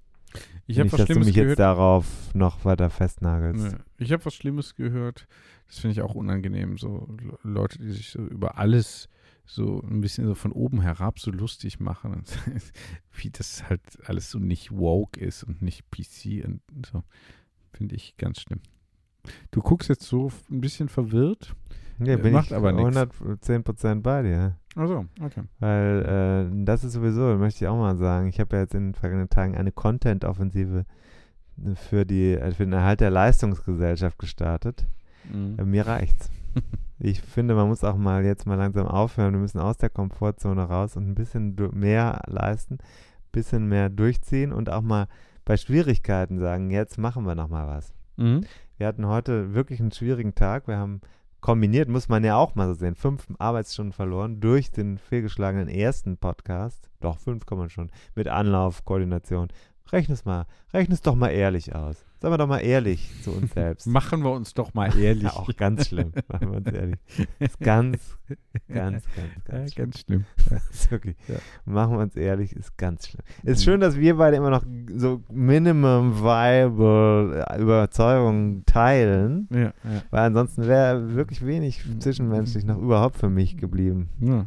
Ich habe was dass du Schlimmes mich gehört. jetzt darauf noch weiter festnagelst. Nee. Ich habe was Schlimmes gehört. Das finde ich auch unangenehm. So Le- Leute, die sich so über alles so ein bisschen so von oben herab so lustig machen. [LAUGHS] Wie das halt alles so nicht woke ist und nicht PC und so. Finde ich ganz schlimm. Du guckst jetzt so ein bisschen verwirrt. Ja, Äh, bin macht ich aber nix. 110% bei dir. Also, okay. Weil äh, das ist sowieso, möchte ich auch mal sagen, ich habe ja jetzt in den vergangenen Tagen eine Content-Offensive für, die, äh, für den Erhalt der Leistungsgesellschaft gestartet. Mhm. Äh, mir reicht's. [LAUGHS] Ich finde, man muss auch mal jetzt mal langsam aufhören. Wir müssen aus der Komfortzone raus und ein bisschen mehr leisten, ein bisschen mehr durchziehen und auch mal bei Schwierigkeiten sagen, jetzt machen wir noch mal was. Mhm. Wir hatten heute wirklich einen schwierigen Tag. Wir haben kombiniert, muss man ja auch mal so sehen, fünf Arbeitsstunden verloren durch den fehlgeschlagenen ersten Podcast. Doch, fünf kann man schon. Mit Anlauf, Koordination. Rechne es mal, rechne es doch mal ehrlich aus. Sagen wir doch mal ehrlich zu uns [LAUGHS] selbst. Machen wir uns doch mal ehrlich. Ja, auch ganz schlimm, machen wir uns ehrlich. Ist ganz, ganz, ganz, Ja, ganz schlimm. ganz schlimm. [LAUGHS] Wirklich, Ja. machen wir uns ehrlich, ist ganz schlimm. Ist Mhm. schön, dass wir beide immer noch so Minimum Viable Überzeugungen teilen. Ja, ja. Weil ansonsten wäre wirklich wenig zwischenmenschlich noch überhaupt für mich geblieben. ja.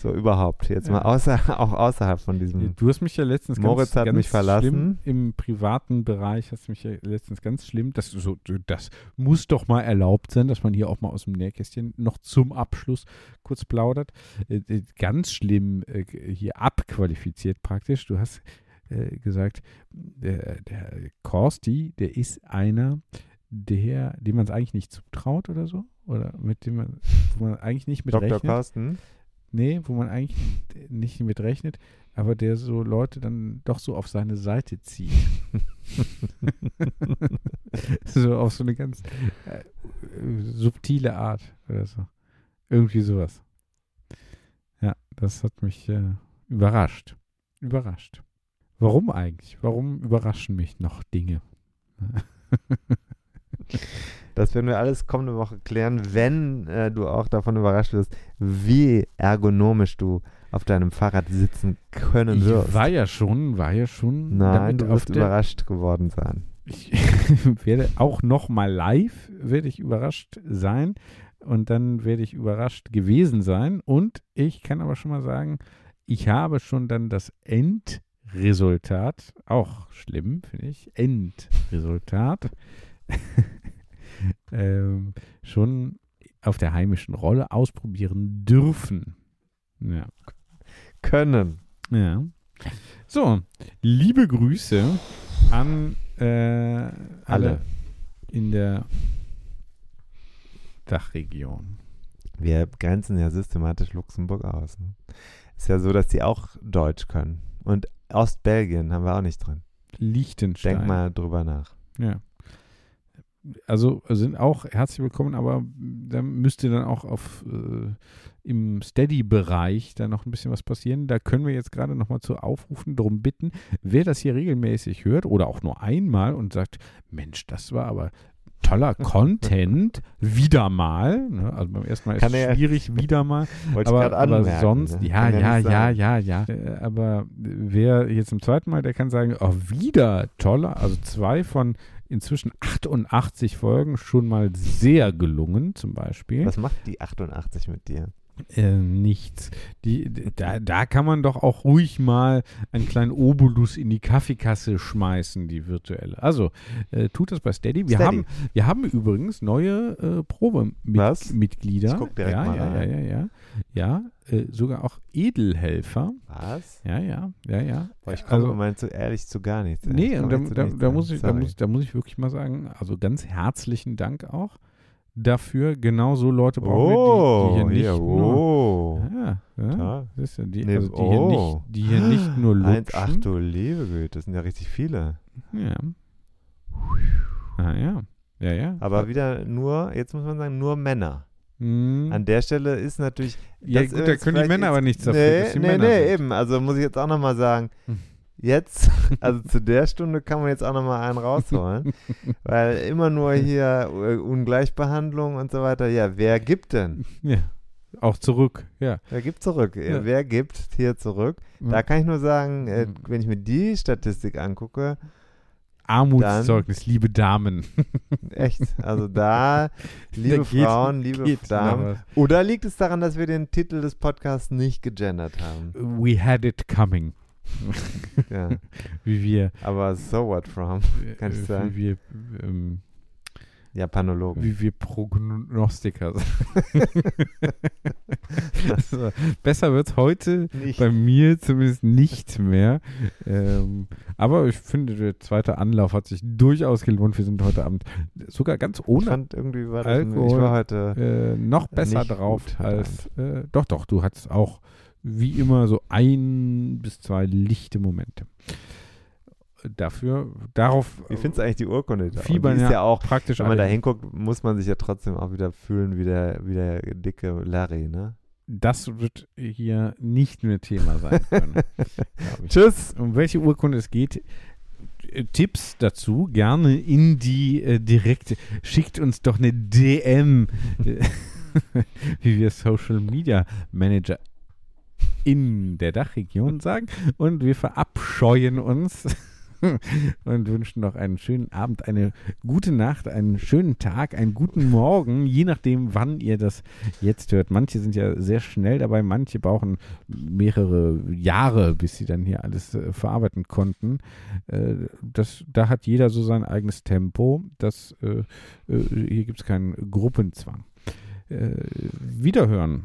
So überhaupt. Jetzt Ja. mal außer, [LAUGHS] auch außerhalb von diesem. Du hast mich ja letztens Moritz ganz, hat ganz mich verlassen. Schlimm, Im privaten Bereich hast du mich ja letztens ganz schlimm. Das, so, das muss doch mal erlaubt sein, dass man hier auch mal aus dem Nähkästchen noch zum Abschluss kurz plaudert. Äh, äh, ganz schlimm äh, hier abqualifiziert praktisch. Du hast gesagt, der, der Korsti, der ist einer, der, dem man es eigentlich nicht zutraut oder so. Oder mit dem man, wo man eigentlich nicht mit Dr. rechnet. Carsten. Nee, wo man eigentlich nicht mit rechnet, aber der so Leute dann doch so auf seine Seite zieht. [LAUGHS] so auf so eine ganz äh, subtile Art oder so. Irgendwie sowas. Ja, das hat mich äh, überrascht. Überrascht. Warum eigentlich? Warum überraschen mich noch Dinge? [LAUGHS] Das werden wir alles kommende Woche klären, wenn äh, du auch davon überrascht wirst, wie ergonomisch du auf deinem Fahrrad sitzen können Ich wirst. war ja schon, war ja schon Nein, du wirst überrascht geworden sein. ich [LAUGHS] werde auch noch mal live werde ich überrascht sein und dann werde ich überrascht gewesen sein und ich kann aber schon mal sagen, ich habe schon dann das Endresultat, auch schlimm finde ich, Endresultat [LAUGHS] [LAUGHS] ähm, schon auf der heimischen Rolle ausprobieren dürfen. Ja. Können. Ja. So, liebe Grüße an äh, alle, Alle. in der Dachregion. Wir grenzen ja systematisch Luxemburg aus. Ne? Ist ja so, dass die auch Deutsch können. Und Ostbelgien haben wir auch nicht drin. Liechtenstein. Denk mal drüber nach. Ja. Also sind auch herzlich willkommen, aber da müsste dann auch auf äh, im Steady-Bereich da noch ein bisschen was passieren. Da können wir jetzt gerade nochmal zu aufrufen, darum bitten, wer das hier regelmäßig hört oder auch nur einmal und sagt, Mensch, das war aber toller [LAUGHS] Content, wieder mal. Ne? Also beim ersten Mal ist Kann es er- schwierig, wieder mal. [LAUGHS] Aber, aber anmerken. sonst, ne? ja, ja, ja, ja, ja. Äh, Aber wer jetzt zum zweiten Mal, der kann sagen, oh, wieder toller. Also zwei von inzwischen 88 Folgen schon mal sehr gelungen, zum Beispiel. Was macht die 88 mit dir? Äh, nichts. Die, da, da kann man doch auch ruhig mal einen kleinen Obolus in die Kaffeekasse schmeißen, die virtuelle. Also, äh, tut das bei Steady. Wir, Steady. Haben, wir haben übrigens neue äh? Probemitglieder. Ich guck direkt ja, mal ja, ja, rein. ja, ja. Ja, äh, sogar auch Edelhelfer. Was? Ja, ja, ja, ja. Boah, ich komme Also- zu ehrlich zu gar nichts. Nee, Ich und komme da, zu da, nichts, da, ey. muss ich, da, Sorry. muss, da muss ich wirklich mal sagen, also ganz herzlichen Dank auch dafür. Genau so Leute brauchen Oh, wir, die, die hier hier, nicht nur oh. Ja, ja. Toll. Siehst du, die, Nee, also die, oh. hier nicht, die hier nicht nur Eins, ach lutschen. du liebe Güte, das sind ja richtig viele. Ja. Ah, ja. Ja, ja. Aber wieder nur, jetzt muss man sagen, nur Männer. Hm. An der Stelle ist natürlich. Ja, das gut, da ist können die Männer aber nichts dafür, Nee, nee, nee, eben. Also muss ich jetzt auch nochmal sagen, Hm. Jetzt, [LAUGHS] also zu der Stunde kann man jetzt auch nochmal einen rausholen. [LAUGHS] weil immer nur hier äh, Ungleichbehandlung und so weiter. Ja, wer gibt denn? Ja. Auch zurück, ja. Wer gibt zurück? Ja. Wer gibt hier zurück? Da Ja. kann ich nur sagen, äh, Mhm. wenn ich mir die Statistik angucke, Armutszeugnis, liebe Damen. [LAUGHS] echt, also da, liebe Da geht- Frauen, liebe geht Damen. Oder liegt es daran, dass wir den Titel des Podcasts nicht gegendert haben? We had it coming. [LAUGHS] Ja, Wie wir, aber so what from Kann ich äh, sagen. wie wir, ähm, Japanologen. wie wir Prognostiker sind. [LAUGHS] [LAUGHS] besser wird es heute Nicht. bei mir zumindest nicht mehr. Ähm, aber ich finde, der zweite Anlauf hat sich durchaus gelohnt. Wir sind heute Abend sogar ganz Ich ohne fand irgendwie war das, Alkohol, ich war heute, äh, noch besser drauf als. Äh, doch, doch, du hattest auch wie immer so ein bis zwei lichte Momente. Dafür, darauf wie findest du eigentlich die Urkunde da? Fiebern die ist ja, ja auch, praktisch wenn man da hinguckt, muss man sich ja trotzdem auch wieder fühlen wie der, wie der dicke Larry, ne? Das wird hier nicht mehr Thema sein [LAUGHS] können. Tschüss! um welche Urkunde es geht, äh, Tipps dazu gerne in die äh, direkte. Schickt uns doch eine DM, [LAUGHS] wie wir Social Media Manager in der Dachregion sagen. Und wir verabscheuen uns [LAUGHS] und wünschen noch einen schönen Abend, eine gute Nacht, einen schönen Tag, einen guten Morgen, je nachdem, wann ihr das jetzt hört. Manche sind ja sehr schnell dabei, manche brauchen mehrere Jahre, bis sie dann hier alles äh, verarbeiten konnten. Äh, das, da hat jeder so sein eigenes Tempo. Das, äh, hier gibt es keinen Gruppenzwang. Wiederhören.